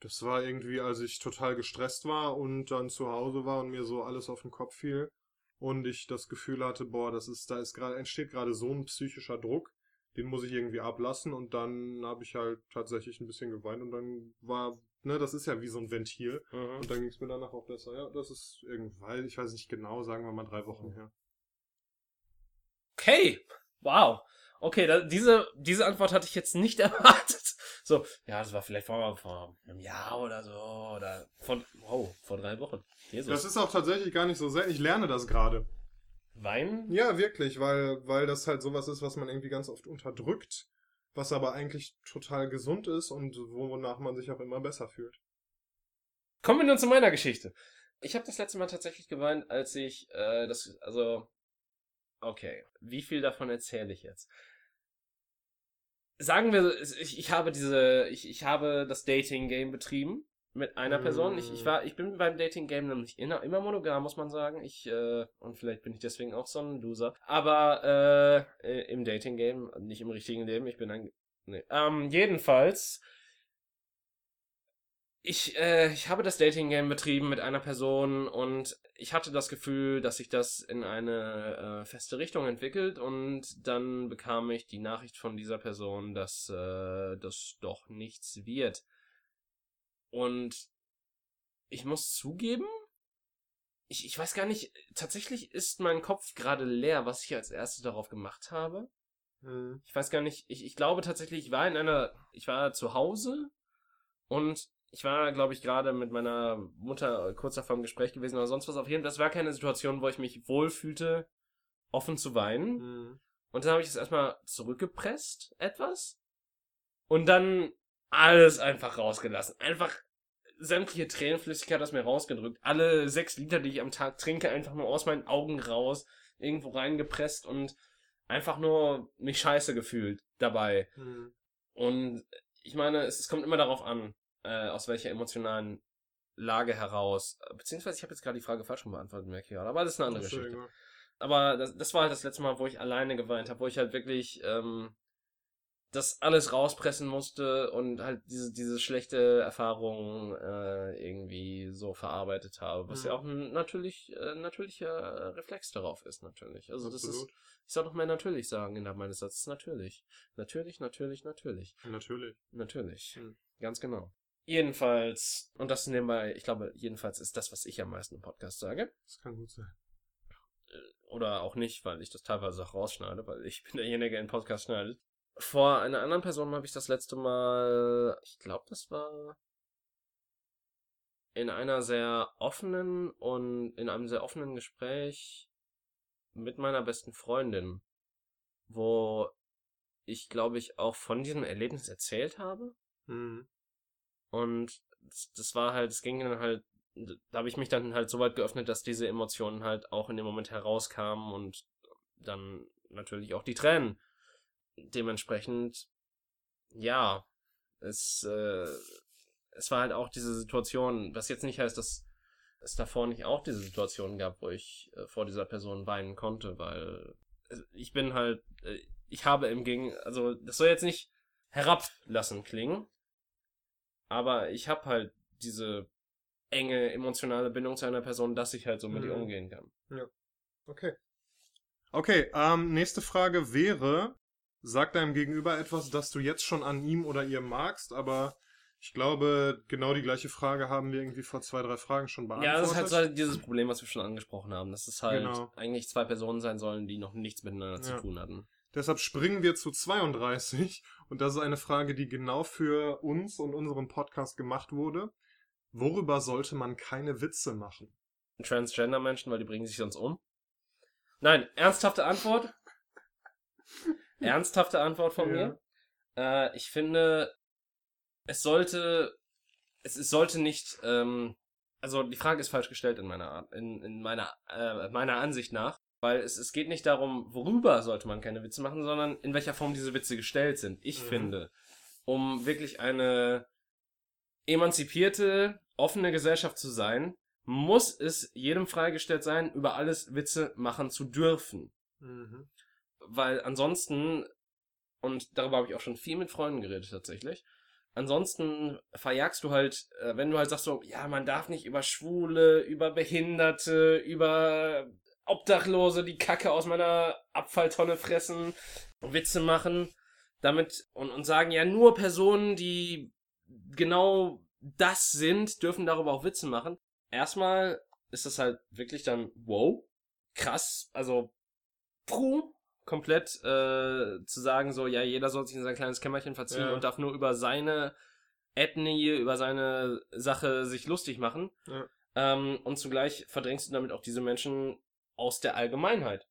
Das war irgendwie, als ich total gestresst war und dann zu Hause war und mir so alles auf den Kopf fiel und ich das Gefühl hatte, boah, das ist, da ist gerade, entsteht gerade so ein psychischer Druck, den muss ich irgendwie ablassen und dann habe ich halt tatsächlich ein bisschen geweint und dann war, ne, das ist ja wie so ein Ventil Mhm. und dann ging es mir danach auch besser. Ja, das ist irgendwann, ich weiß nicht genau, sagen wir mal drei Wochen her. Okay, wow. Okay, da, diese, diese Antwort hatte ich jetzt nicht erwartet. So, ja, das war vielleicht vor, vor einem Jahr oder so, oder vor, wow, vor drei Wochen. Jesus. Das ist auch tatsächlich gar nicht so selten. Ich lerne das gerade. Weinen? Ja, wirklich, weil, weil das halt sowas ist, was man irgendwie ganz oft unterdrückt, was aber eigentlich total gesund ist und wonach man sich auch immer besser fühlt. Kommen wir nun zu meiner Geschichte. Ich habe das letzte Mal tatsächlich geweint, als ich äh, das, also, okay, wie viel davon erzähle ich jetzt? Sagen wir, ich, ich habe diese, ich, ich habe das Dating-Game betrieben mit einer Person. Ich, ich war, ich bin beim Dating-Game nämlich immer, immer monogam, muss man sagen. Ich, äh, und vielleicht bin ich deswegen auch so ein Loser. Aber äh, äh, im Dating-Game, nicht im richtigen Leben, ich bin ein. Nee. Ähm, jedenfalls ich, äh, ich habe das Dating-Game betrieben mit einer Person und ich hatte das Gefühl, dass sich das in eine äh, feste Richtung entwickelt und dann bekam ich die Nachricht von dieser Person, dass äh, das doch nichts wird. Und ich muss zugeben, ich, ich weiß gar nicht, tatsächlich ist mein Kopf gerade leer, was ich als erstes darauf gemacht habe. Mhm. Ich weiß gar nicht, ich, ich glaube tatsächlich, ich war in einer, ich war zu Hause und ich war, glaube ich, gerade mit meiner Mutter kurz davor im Gespräch gewesen oder sonst was. Auf jeden Fall, das war keine Situation, wo ich mich wohlfühlte, offen zu weinen. Mhm. Und dann habe ich es erstmal zurückgepresst, etwas. Und dann alles einfach rausgelassen. Einfach sämtliche Tränenflüssigkeit aus mir rausgedrückt. Alle sechs Liter, die ich am Tag trinke, einfach nur aus meinen Augen raus, irgendwo reingepresst und einfach nur mich scheiße gefühlt dabei. Mhm. Und ich meine, es, es kommt immer darauf an, äh, aus welcher emotionalen Lage heraus. Beziehungsweise ich habe jetzt gerade die Frage falsch rum beantwortet, merke ich gerade. Aber das ist eine andere Geschichte. Aber das, das war halt das letzte Mal, wo ich alleine geweint habe, wo ich halt wirklich ähm, das alles rauspressen musste und halt diese, diese schlechte Erfahrung äh, irgendwie so verarbeitet habe. Was Mhm. ja auch ein natürlich, äh, natürlicher Reflex darauf ist, natürlich. Also das ist, Absolut. ich soll doch mehr natürlich sagen innerhalb meines Satzes. Natürlich. Natürlich, natürlich, natürlich. Natürlich. Natürlich. Mhm. Ganz genau. Jedenfalls, und das nebenbei, ich glaube, jedenfalls ist das, was ich am meisten im Podcast sage. Das kann gut sein. Oder auch nicht, weil ich das teilweise auch rausschneide, weil ich bin derjenige, der den Podcast schneidet. Vor einer anderen Person habe ich das letzte Mal, ich glaube, das war in einer sehr offenen und in einem sehr offenen Gespräch mit meiner besten Freundin, wo ich, glaube ich, auch von diesem Erlebnis erzählt habe. Mhm. Und das, das war halt, es ging dann halt, da habe ich mich dann halt so weit geöffnet, dass diese Emotionen halt auch in dem Moment herauskamen und dann natürlich auch die Tränen. Dementsprechend, ja, es, äh, es war halt auch diese Situation, was jetzt nicht heißt, dass es davor nicht auch diese Situation gab, wo ich äh, vor dieser Person weinen konnte, weil äh, ich bin halt, äh, ich habe im Gegen, also das soll jetzt nicht herablassen klingen, aber ich habe halt diese enge emotionale Bindung zu einer Person, dass ich halt so mit ihr Mhm. umgehen kann. Okay. Okay, ähm, nächste Frage wäre, sag deinem Gegenüber etwas, das du jetzt schon an ihm oder ihr magst, aber ich glaube, genau die gleiche Frage haben wir irgendwie vor zwei, drei Fragen schon beantwortet. Ja, das ist halt so dieses Problem, was wir schon angesprochen haben, dass es halt Genau. eigentlich zwei Personen sein sollen, die noch nichts miteinander zu Ja. tun hatten. Deshalb springen wir zu 32 und das ist eine Frage, die genau für uns und unseren Podcast gemacht wurde. Worüber sollte man keine Witze machen? Transgender-Menschen, weil die bringen sich sonst um. Nein, ernsthafte Antwort. ernsthafte Antwort von Ja. mir. Äh, ich finde, es sollte, es, es sollte nicht, ähm, also die Frage ist falsch gestellt in meiner Art, in, in meiner, äh, meiner Ansicht nach, weil es, es geht nicht darum, worüber sollte man keine Witze machen, sondern in welcher Form diese Witze gestellt sind. Ich Mhm. finde, um wirklich eine emanzipierte, offene Gesellschaft zu sein, muss es jedem freigestellt sein, über alles Witze machen zu dürfen. Mhm. Weil ansonsten, und darüber habe ich auch schon viel mit Freunden geredet tatsächlich, ansonsten verjagst du halt, äh, wenn du halt sagst so, ja, man darf nicht über Schwule, über Behinderte, über Obdachlose die Kacke aus meiner Abfalltonne fressen, Witze machen, damit und, und sagen, ja, nur Personen, die genau das sind, dürfen darüber auch Witze machen. Erstmal ist das halt wirklich dann, wow, krass, also, puh, komplett äh, zu sagen, so, ja, jeder soll sich in sein kleines Kämmerchen verziehen Ja. und darf nur über seine Ethnie, über seine Sache sich lustig machen. Ja. Ähm, und zugleich verdrängst du damit auch diese Menschen aus der Allgemeinheit.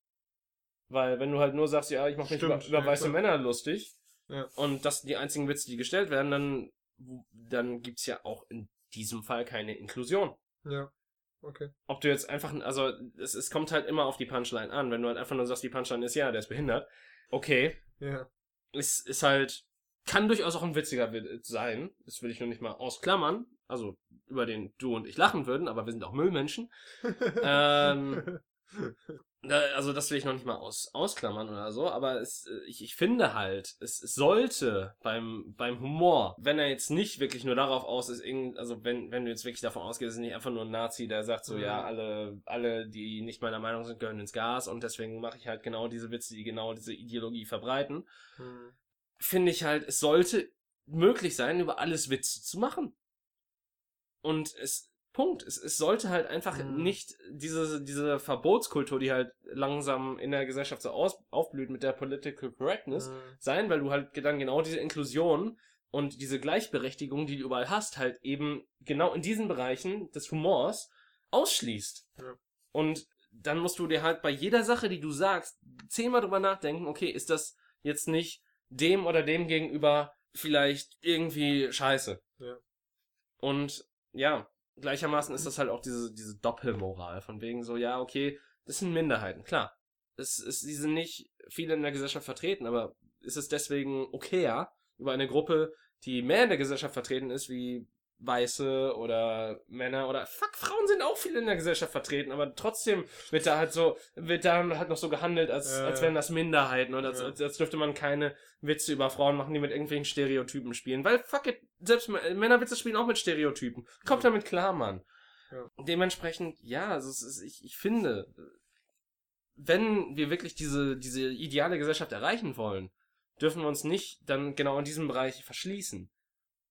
Weil wenn du halt nur sagst, ja, ich mache mich über, Stimmt, über ja, weiße klar. Männer lustig und das sind die einzigen Witze, die gestellt werden, dann, dann gibt's ja auch in diesem Fall keine Inklusion. Ja. Okay. Ob du jetzt einfach, also es, es kommt halt immer auf die Punchline an. Wenn du halt einfach nur sagst, die Punchline ist ja, der ist behindert. Okay, Ja. ist, ist halt, kann durchaus auch ein witziger Witz sein. Das will ich nur nicht mal ausklammern. Also, über den du und ich lachen würden, aber wir sind auch Müllmenschen. Ähm, Also das will ich noch nicht mal aus, ausklammern oder so, aber es, äh, ich, ich finde halt, es, es sollte beim, beim Humor, wenn er jetzt nicht wirklich nur darauf aus ist, irgend, also wenn, wenn du jetzt wirklich davon ausgehst, es ist nicht einfach nur ein Nazi, der sagt so, Mhm. ja, alle, alle, die nicht meiner Meinung sind, gehören ins Gas und deswegen mache ich halt genau diese Witze, die genau diese Ideologie verbreiten, Hm. finde ich halt, es sollte möglich sein, über alles Witze zu machen. Und es Punkt. Es, es sollte halt einfach Mhm. nicht diese, diese Verbotskultur, die halt langsam in der Gesellschaft so aus, aufblüht mit der Political Correctness, Mhm. sein, weil du halt dann genau diese Inklusion und diese Gleichberechtigung, die du überall hast, halt eben genau in diesen Bereichen des Humors ausschließt. Ja. Und dann musst du dir halt bei jeder Sache, die du sagst, zehnmal drüber nachdenken, okay, ist das jetzt nicht dem oder dem gegenüber vielleicht irgendwie scheiße? Ja. Und ja, gleichermaßen ist das halt auch diese, diese Doppelmoral, von wegen so, ja, okay, das sind Minderheiten, klar. Es ist, sie sind nicht viele in der Gesellschaft vertreten, aber ist es deswegen okayer, über eine Gruppe, die mehr in der Gesellschaft vertreten ist, wie Weiße oder Männer oder fuck, Frauen sind auch viel in der Gesellschaft vertreten, aber trotzdem wird da halt so, wird da halt noch so gehandelt, als, Ja, als wären das Minderheiten oder als, Ja. als, als dürfte man keine Witze über Frauen machen, die mit irgendwelchen Stereotypen spielen. Weil fuck it, selbst Männerwitze spielen auch mit Stereotypen. Kommt Ja. damit klar, Mann. Dementsprechend, ja, also ist, ich, ich finde, wenn wir wirklich diese, diese ideale Gesellschaft erreichen wollen, dürfen wir uns nicht dann genau in diesem Bereich verschließen.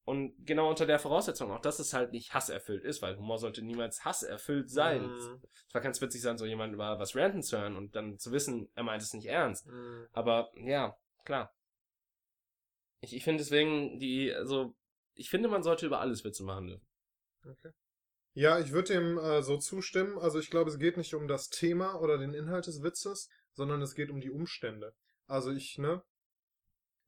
Und genau unter der Voraussetzung auch, dass es halt nicht hasserfüllt ist, weil Humor sollte niemals hasserfüllt sein. Mhm. Es war ganz witzig sein, so jemand über was ranten zu hören und dann zu wissen, er meint es nicht ernst. Mhm. Aber ja, klar. Ich, ich finde deswegen die, also, ich finde, man sollte über alles Witze machen dürfen. Okay. Ja, ich würde dem äh, so zustimmen. Also ich glaube, es geht nicht um das Thema oder den Inhalt des Witzes, sondern es geht um die Umstände. Also ich, ne,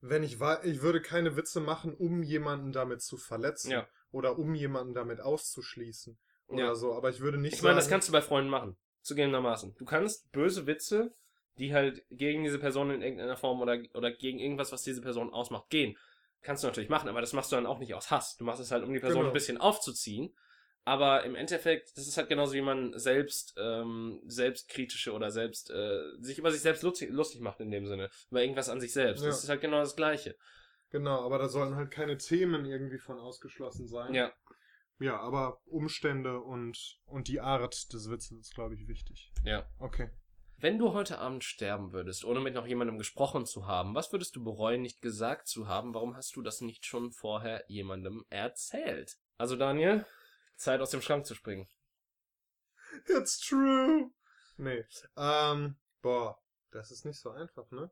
wenn ich war, ich würde keine Witze machen, um jemanden damit zu verletzen Ja. oder um jemanden damit auszuschließen oder Ja. so. Aber ich würde nicht Ich meine, das kannst du bei Freunden machen. Zugegebenermaßen. Du kannst böse Witze, die halt gegen diese Person in irgendeiner Form oder, oder gegen irgendwas, was diese Person ausmacht, gehen. Kannst du natürlich machen, aber das machst du dann auch nicht aus Hass. Du machst es halt, um die Person Genau. ein bisschen aufzuziehen. Aber im Endeffekt, das ist halt genauso wie man selbst, ähm, selbstkritische oder selbst, äh, sich über sich selbst lustig, lustig macht in dem Sinne. Über irgendwas an sich selbst. Ja. Das ist halt genau das Gleiche. Genau, aber da sollen halt keine Themen irgendwie von ausgeschlossen sein. Ja. Ja, aber Umstände und, und die Art des Witzes ist, glaube ich, wichtig. Ja. Okay. Wenn du heute Abend sterben würdest, ohne mit noch jemandem gesprochen zu haben, was würdest du bereuen, nicht gesagt zu haben? Warum hast du das nicht schon vorher jemandem erzählt? Also Daniel, Zeit aus dem Schrank zu springen. It's true. Nee. Ähm, boah, das ist nicht so einfach, ne?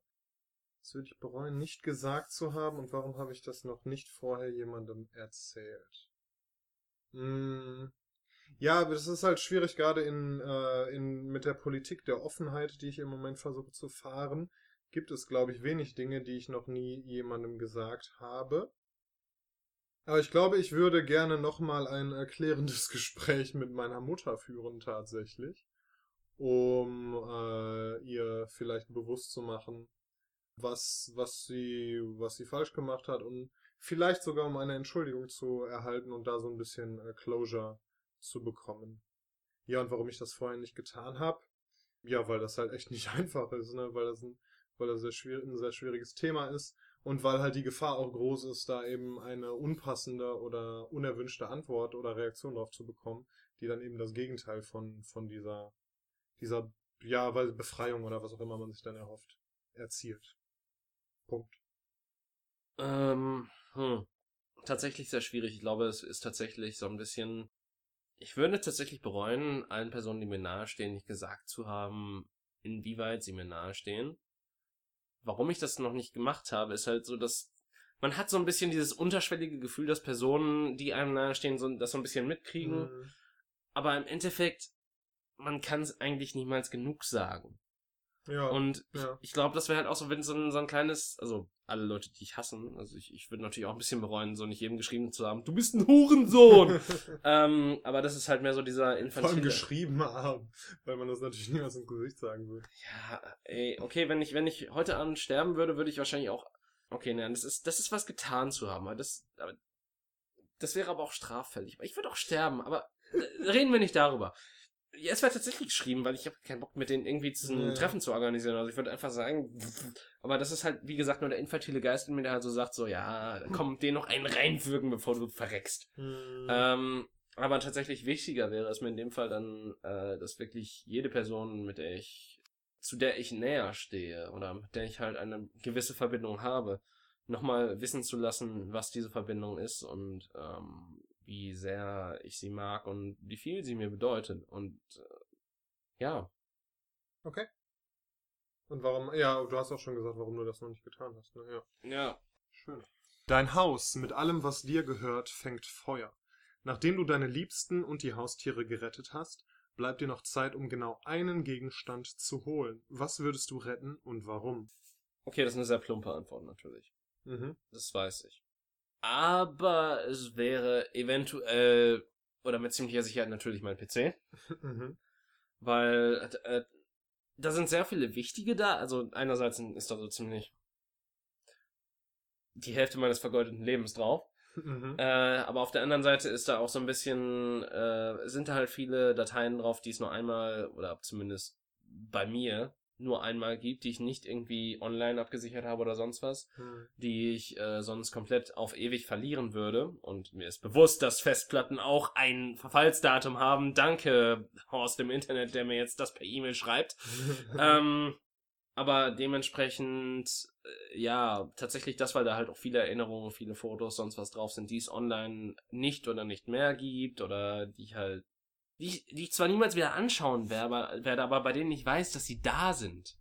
Das würde ich bereuen, nicht gesagt zu haben. Und warum habe ich das noch nicht vorher jemandem erzählt? Hm. Ja, aber das ist halt schwierig, gerade in, äh, in, mit der Politik der Offenheit, die ich im Moment versuche zu fahren, gibt es, glaube ich, wenig Dinge, die ich noch nie jemandem gesagt habe. Aber ich glaube, ich würde gerne nochmal ein erklärendes Gespräch mit meiner Mutter führen, tatsächlich. Um äh, ihr vielleicht bewusst zu machen, was, was sie, was sie falsch gemacht hat und vielleicht sogar um eine Entschuldigung zu erhalten und da so ein bisschen äh, Closure zu bekommen. Ja, und warum ich das vorher nicht getan habe? Ja, weil das halt echt nicht einfach ist, ne? Weil das ein, weil das sehr schwierig, ein sehr schwieriges Thema ist und weil halt die Gefahr auch groß ist, da eben eine unpassende oder unerwünschte Antwort oder Reaktion drauf zu bekommen, die dann eben das Gegenteil von, von dieser, dieser, ja, weil Befreiung oder was auch immer man sich dann erhofft, erzielt. Punkt. Ähm, hm. Tatsächlich sehr schwierig. Ich glaube, es ist tatsächlich so ein bisschen. Ich würde tatsächlich bereuen, allen Personen, die mir nahestehen, nicht gesagt zu haben, inwieweit sie mir nahestehen. Warum ich das noch nicht gemacht habe, ist halt so, dass man hat so ein bisschen dieses unterschwellige Gefühl, dass Personen, die einem nahestehen, so, das so ein bisschen mitkriegen. Mhm. Aber im Endeffekt, man kann es eigentlich niemals genug sagen. Ja. Und ich, ja. ich glaube, das wäre halt auch so, wenn so ein, so ein kleines, also alle Leute, die ich hassen, also ich, ich würde natürlich auch ein bisschen bereuen, so nicht jedem geschrieben zu haben, du bist ein Hurensohn. ähm, aber das ist halt mehr so dieser Vor allem infantile. geschrieben haben, weil man das natürlich niemals ins Gesicht sagen würde. Ja, ey, okay, wenn ich, wenn ich heute Abend sterben würde, würde ich wahrscheinlich auch, okay, nein, das ist, das ist was getan zu haben, aber das, aber, das wäre aber auch straffällig. Ich würde auch sterben, aber äh, reden wir nicht darüber. Ja, es wäre tatsächlich geschrieben, weil ich habe keinen Bock mit denen irgendwie zu einem Ja. Treffen zu organisieren. Also ich würde einfach sagen, aber das ist halt, wie gesagt, nur der infantile Geist in mir, der halt so sagt, so, ja, komm, den noch einen reinwürgen, bevor du verreckst. Mhm. Ähm, aber tatsächlich wichtiger wäre es mir in dem Fall dann, äh, dass wirklich jede Person, mit der ich, zu der ich näher stehe oder mit der ich halt eine gewisse Verbindung habe, nochmal wissen zu lassen, was diese Verbindung ist und ähm, wie sehr ich sie mag und wie viel sie mir bedeutet. Und äh, ja. Okay. Und warum, ja, du hast auch schon gesagt, warum du das noch nicht getan hast, ne? Ja. Ja. Schön. Dein Haus mit allem, was dir gehört, fängt Feuer. Nachdem du deine Liebsten und die Haustiere gerettet hast, bleibt dir noch Zeit, um genau einen Gegenstand zu holen. Was würdest du retten und warum? Okay, das ist eine sehr plumpe Antwort natürlich. Mhm. Das weiß ich. Aber es wäre eventuell, oder mit ziemlicher Sicherheit natürlich mein PC. mhm. Weil äh, da sind sehr viele wichtige da. Also einerseits ist da so ziemlich die Hälfte meines vergeudeten Lebens drauf. Mhm. Äh, aber auf der anderen Seite ist da auch so ein bisschen, äh, sind da halt viele Dateien drauf, die es nur einmal, oder zumindest bei mir, nur einmal gibt, die ich nicht irgendwie online abgesichert habe oder sonst was, Mhm. die ich äh, sonst komplett auf ewig verlieren würde. Und mir ist bewusst, dass Festplatten auch ein Verfallsdatum haben. Danke, Horst im Internet, der mir jetzt das per E-Mail schreibt. ähm, aber dementsprechend, äh, ja, tatsächlich das, weil da halt auch viele Erinnerungen, viele Fotos, sonst was drauf sind, die es online nicht oder nicht mehr gibt oder die ich halt, die ich, die ich zwar niemals wieder anschauen werde, aber, werde, aber bei denen ich weiß, dass sie da sind.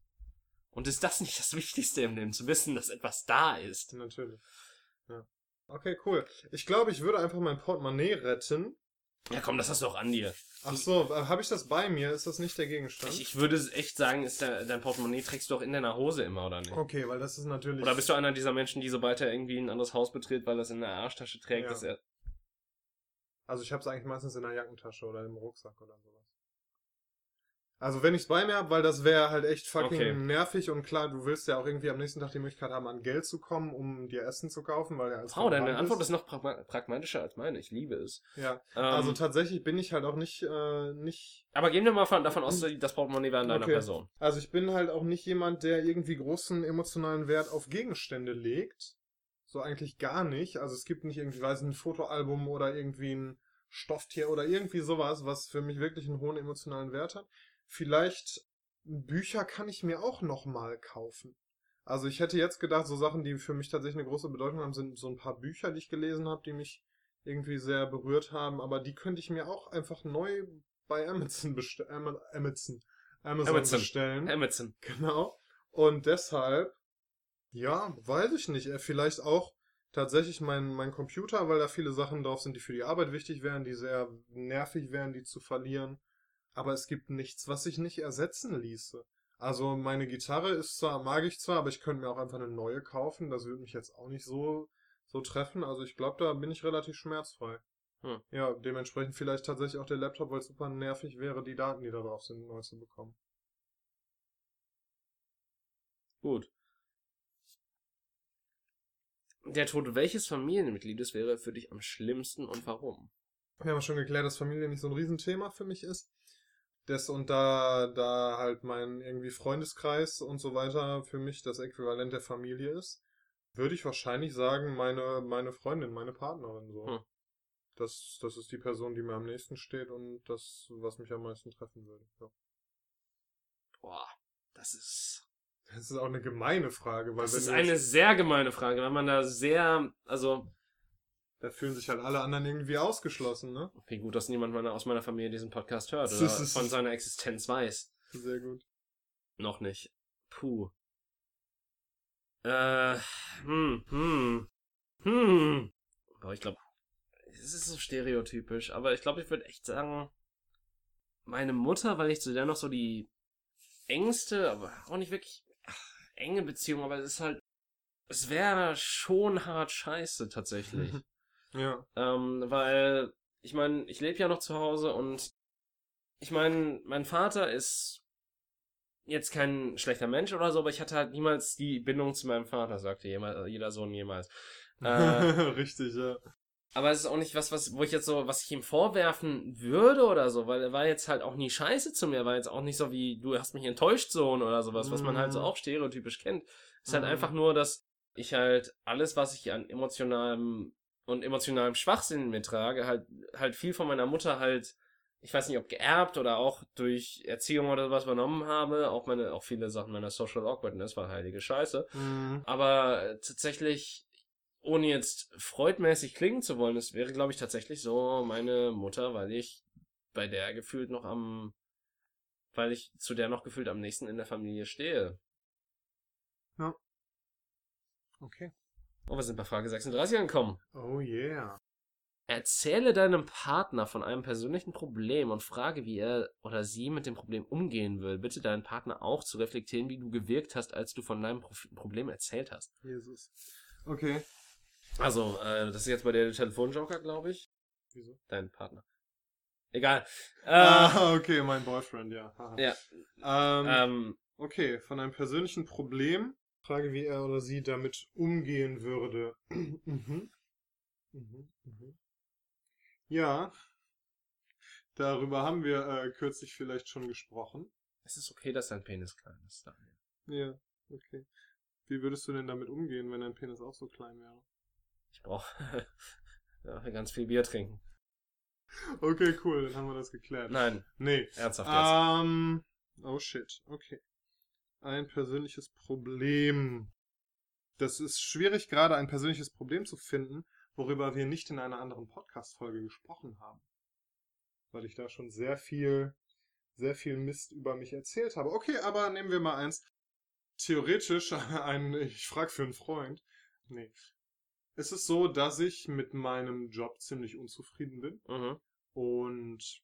Und ist das nicht das Wichtigste im Leben, zu wissen, dass etwas da ist? Natürlich. Ja. Okay, cool. Ich glaube, ich würde einfach mein Portemonnaie retten. Ja, komm, das hast du auch an dir. Ach so, äh, habe ich das bei mir? Ist das nicht der Gegenstand? Ich, ich würde echt sagen, ist der, dein Portemonnaie trägst du auch in deiner Hose immer, oder nicht? okay, weil das ist natürlich. Oder bist du einer dieser Menschen, die sobald er irgendwie ein anderes Haus betritt, weil er es in der Arschtasche trägt, Ja. dass er. Also ich habe es eigentlich meistens in der Jackentasche oder im Rucksack oder sowas. Also wenn ich es bei mir habe, weil das wäre halt echt fucking Okay. nervig und klar, du willst ja auch irgendwie am nächsten Tag die Möglichkeit haben, an Geld zu kommen, um dir Essen zu kaufen, weil ja alles Oh, deine Antwort ist noch pragma pragmatischer als meine. Ich liebe es. Ja, Ähm, also tatsächlich bin ich halt auch nicht, äh, nicht aber gehen wir mal von, davon aus, das Portemonnaie wäre an deiner Okay. Person. Also ich bin halt auch nicht jemand, der irgendwie großen emotionalen Wert auf Gegenstände legt. So eigentlich gar nicht. Also es gibt nicht irgendwie, weiß ich, ein Fotoalbum oder irgendwie ein Stofftier oder irgendwie sowas, was für mich wirklich einen hohen emotionalen Wert hat. Vielleicht Bücher kann ich mir auch nochmal kaufen. Also ich hätte jetzt gedacht, so Sachen, die für mich tatsächlich eine große Bedeutung haben, sind so ein paar Bücher, die ich gelesen habe, die mich irgendwie sehr berührt haben, aber die könnte ich mir auch einfach neu bei Amazon, bestell Ama- Amazon, Amazon Amazon. bestellen. Amazon. Genau. Und deshalb, ja, weiß ich nicht. äh, Vielleicht auch tatsächlich mein, mein Computer, weil da viele Sachen drauf sind, die für die Arbeit wichtig wären, die sehr nervig wären, die zu verlieren. Aber es gibt nichts, was sich nicht ersetzen ließe. Also meine Gitarre ist zwar, mag ich zwar, aber ich könnte mir auch einfach eine neue kaufen. Das würde mich jetzt auch nicht so, so treffen. Also ich glaube, da bin ich relativ schmerzfrei. Hm. Ja, dementsprechend vielleicht tatsächlich auch der Laptop, weil es super nervig wäre, die Daten, die da drauf sind, neu zu bekommen. Gut. Der Tod welches Familienmitgliedes wäre für dich am schlimmsten und warum? Wir haben schon geklärt, dass Familie nicht so ein Riesenthema für mich ist. Das und da, da halt mein irgendwie Freundeskreis und so weiter für mich das Äquivalent der Familie ist, würde ich wahrscheinlich sagen, meine, meine Freundin, meine Partnerin so. Hm. Das, das ist die Person, die mir am nächsten steht und das, was mich am meisten treffen würde. Ja. Boah, das ist. Das ist auch eine gemeine Frage, weil Das ist eine sehr gemeine Frage, weil man da sehr. Also, da fühlen sich halt alle anderen irgendwie ausgeschlossen, ne? wie gut, dass niemand meiner, aus meiner Familie diesen Podcast hört oder von seiner Existenz weiß. Sehr gut. Noch nicht. Puh. Äh, hm, hm, hm. Boah, ich glaube, es ist so stereotypisch, aber ich glaube, ich würde echt sagen, meine Mutter, weil ich zu der noch so die engste, aber auch nicht wirklich enge Beziehung, aber es ist halt, es wäre schon hart scheiße tatsächlich. Ja. Ähm, weil, ich meine, ich lebe ja noch zu Hause und ich meine, mein Vater ist jetzt kein schlechter Mensch oder so, aber ich hatte halt niemals die Bindung zu meinem Vater, sagte jeder Sohn jemals. Äh, Richtig, ja. Aber es ist auch nicht was, was, wo ich jetzt so, was ich ihm vorwerfen würde oder so, weil er war jetzt halt auch nie scheiße zu mir, war jetzt auch nicht so wie, du hast mich enttäuscht, Sohn oder sowas, was man halt so Mhm. auch stereotypisch kennt. Es ist halt Mhm. einfach nur, dass ich halt alles, was ich an emotionalem und emotionalem Schwachsinn mittrage, halt, halt viel von meiner Mutter halt, ich weiß nicht, ob geerbt oder auch durch Erziehung oder sowas übernommen habe, auch meine, auch viele Sachen meiner Social Awkwardness war heilige Scheiße. Mhm. Aber äh, tatsächlich, ohne jetzt freudmäßig klingen zu wollen, es wäre, glaube ich, tatsächlich so meine Mutter, weil ich bei der gefühlt noch am, weil ich zu der noch gefühlt am nächsten in der Familie stehe. Ja. Okay. Und wir sind bei Frage 36 angekommen. Oh yeah. Erzähle deinem Partner von einem persönlichen Problem und frage, wie er oder sie mit dem Problem umgehen will. Bitte deinen Partner auch zu reflektieren, wie du gewirkt hast, als du von deinem Pro Problem erzählt hast. Jesus. Okay. Also, äh, das ist jetzt bei der Telefonjoker, glaube ich. Wieso? Dein Partner. Egal. Äh, Ah, okay, mein Boyfriend, ja. Ja. Ähm, Ähm, okay, von einem persönlichen Problem. Frage, wie er oder sie damit umgehen würde. mhm. Mhm. Mhm. Ja. Darüber haben wir äh, kürzlich vielleicht schon gesprochen. es ist okay, dass dein Penis klein ist, Daniel. Ja, okay. Wie würdest du denn damit umgehen, wenn dein Penis auch so klein wäre? Ich brauche ja, ganz viel Bier trinken. Okay, cool, dann haben wir das geklärt. Nein, Nee. ernsthaft jetzt. Ähm, oh shit, okay. Ein persönliches Problem. Das ist schwierig, gerade ein persönliches Problem zu finden, worüber wir nicht in einer anderen Podcast-Folge gesprochen haben. Weil ich da schon sehr viel, sehr viel Mist über mich erzählt habe. Okay, aber nehmen wir mal eins. Theoretisch, ein, ich frag für einen Freund. Nee. Es ist so, dass ich mit meinem Job ziemlich unzufrieden bin. Mhm. Und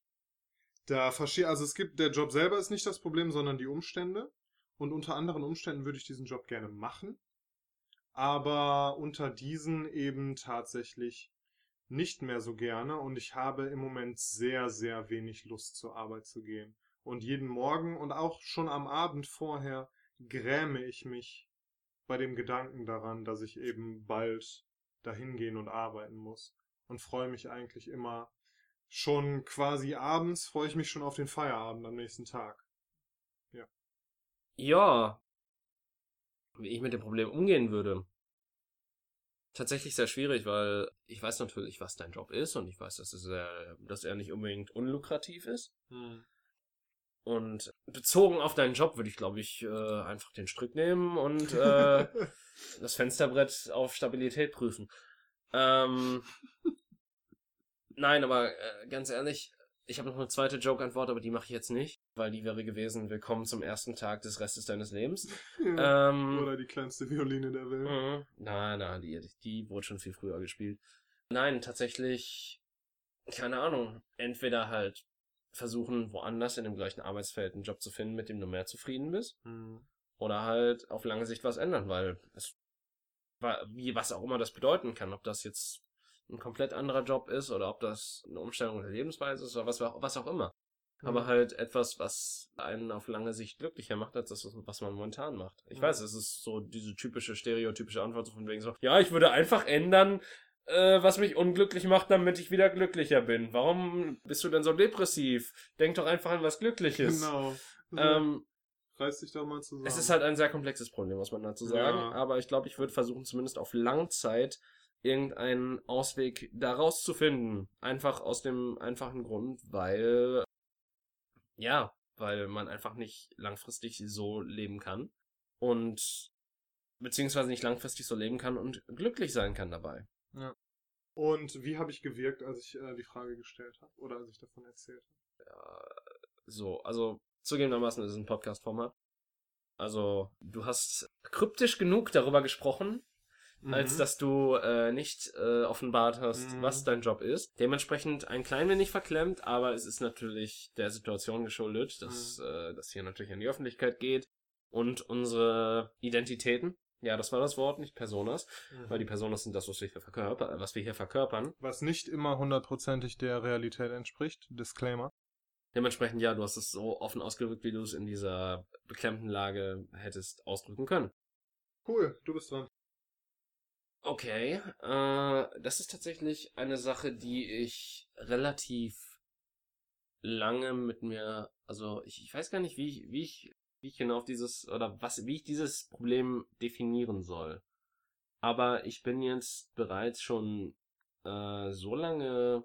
da verstehe, also es gibt, der Job selber ist nicht das Problem, sondern die Umstände. Und unter anderen Umständen würde ich diesen Job gerne machen. Aber unter diesen eben tatsächlich nicht mehr so gerne. Und ich habe im Moment sehr, sehr wenig Lust zur Arbeit zu gehen. Und jeden Morgen und auch schon am Abend vorher gräme ich mich bei dem Gedanken daran, dass ich eben bald dahin gehen und arbeiten muss. Und freue mich eigentlich immer schon quasi abends, freue ich mich schon auf den Feierabend am nächsten Tag. Ja. Wie ich mit dem Problem umgehen würde. Tatsächlich sehr schwierig, weil ich weiß natürlich, was dein Job ist und ich weiß, dass, es, äh, dass er nicht unbedingt unlukrativ ist. Und bezogen auf deinen Job würde ich, glaube ich, äh, einfach den Strick nehmen und äh, das Fensterbrett auf Stabilität prüfen. Ähm, nein, aber äh, ganz ehrlich, ich habe noch eine zweite Joke-Antwort, aber die mache ich jetzt nicht, weil die wäre gewesen, willkommen zum ersten Tag des Restes deines Lebens. Ja. Ähm, Oder die kleinste Violine der Welt. Mhm. Nein, nein, die, die wurde schon viel früher gespielt. Nein, tatsächlich, keine Ahnung, entweder halt versuchen, woanders in dem gleichen Arbeitsfeld einen Job zu finden, mit dem du mehr zufrieden bist, Mhm. oder halt auf lange Sicht was ändern, weil es, wie, was auch immer das bedeuten kann, ob das jetzt ein komplett anderer Job ist oder ob das eine Umstellung der Lebensweise ist oder was, was auch immer. Aber Mhm. halt etwas, was einen auf lange Sicht glücklicher macht, als das, was man momentan macht. Ich Mhm. weiß, es ist so diese typische, stereotypische Antwort so von wegen so, ja, ich würde einfach ändern, äh, was mich unglücklich macht, damit ich wieder glücklicher bin. Warum bist du denn so depressiv? Denk doch einfach an was Glückliches. Genau. Ähm, Reiß dich doch mal zusammen. es ist halt ein sehr komplexes Problem, muss man dazu sagen. Ja. Aber ich glaube, ich würde versuchen, zumindest auf Langzeit irgendeinen Ausweg daraus zu finden. Einfach aus dem einfachen Grund, weil, ja, weil man einfach nicht langfristig so leben kann. Und, beziehungsweise nicht langfristig so leben kann und glücklich sein kann dabei. Und wie habe ich gewirkt, als ich äh, die Frage gestellt habe? Oder als ich davon erzählt habe? Ja, so, also zugegebenermaßen ist es ein Podcast-Format. Also, du hast kryptisch genug darüber gesprochen, als Mhm. dass du äh, nicht äh, offenbart hast, Mhm. was dein Job ist. Dementsprechend ein klein wenig verklemmt, aber es ist natürlich der Situation geschuldet, dass Mhm. äh, das hier natürlich an die Öffentlichkeit geht und unsere Identitäten. Ja, das war das Wort, nicht Personas, Mhm. weil die Personas sind das, was wir hier verkörpern, was wir hier verkörpern. Was nicht immer hundertprozentig der Realität entspricht. Disclaimer. Dementsprechend, ja, du hast es so offen ausgedrückt, wie du es in dieser beklemmten Lage hättest ausdrücken können. Cool, du bist dran. Okay, äh, das ist tatsächlich eine Sache, die ich relativ lange mit mir, also ich, ich weiß gar nicht, wie ich, wie ich, wie ich genau auf dieses, oder was, wie ich dieses Problem definieren soll. Aber ich bin jetzt bereits schon äh, so lange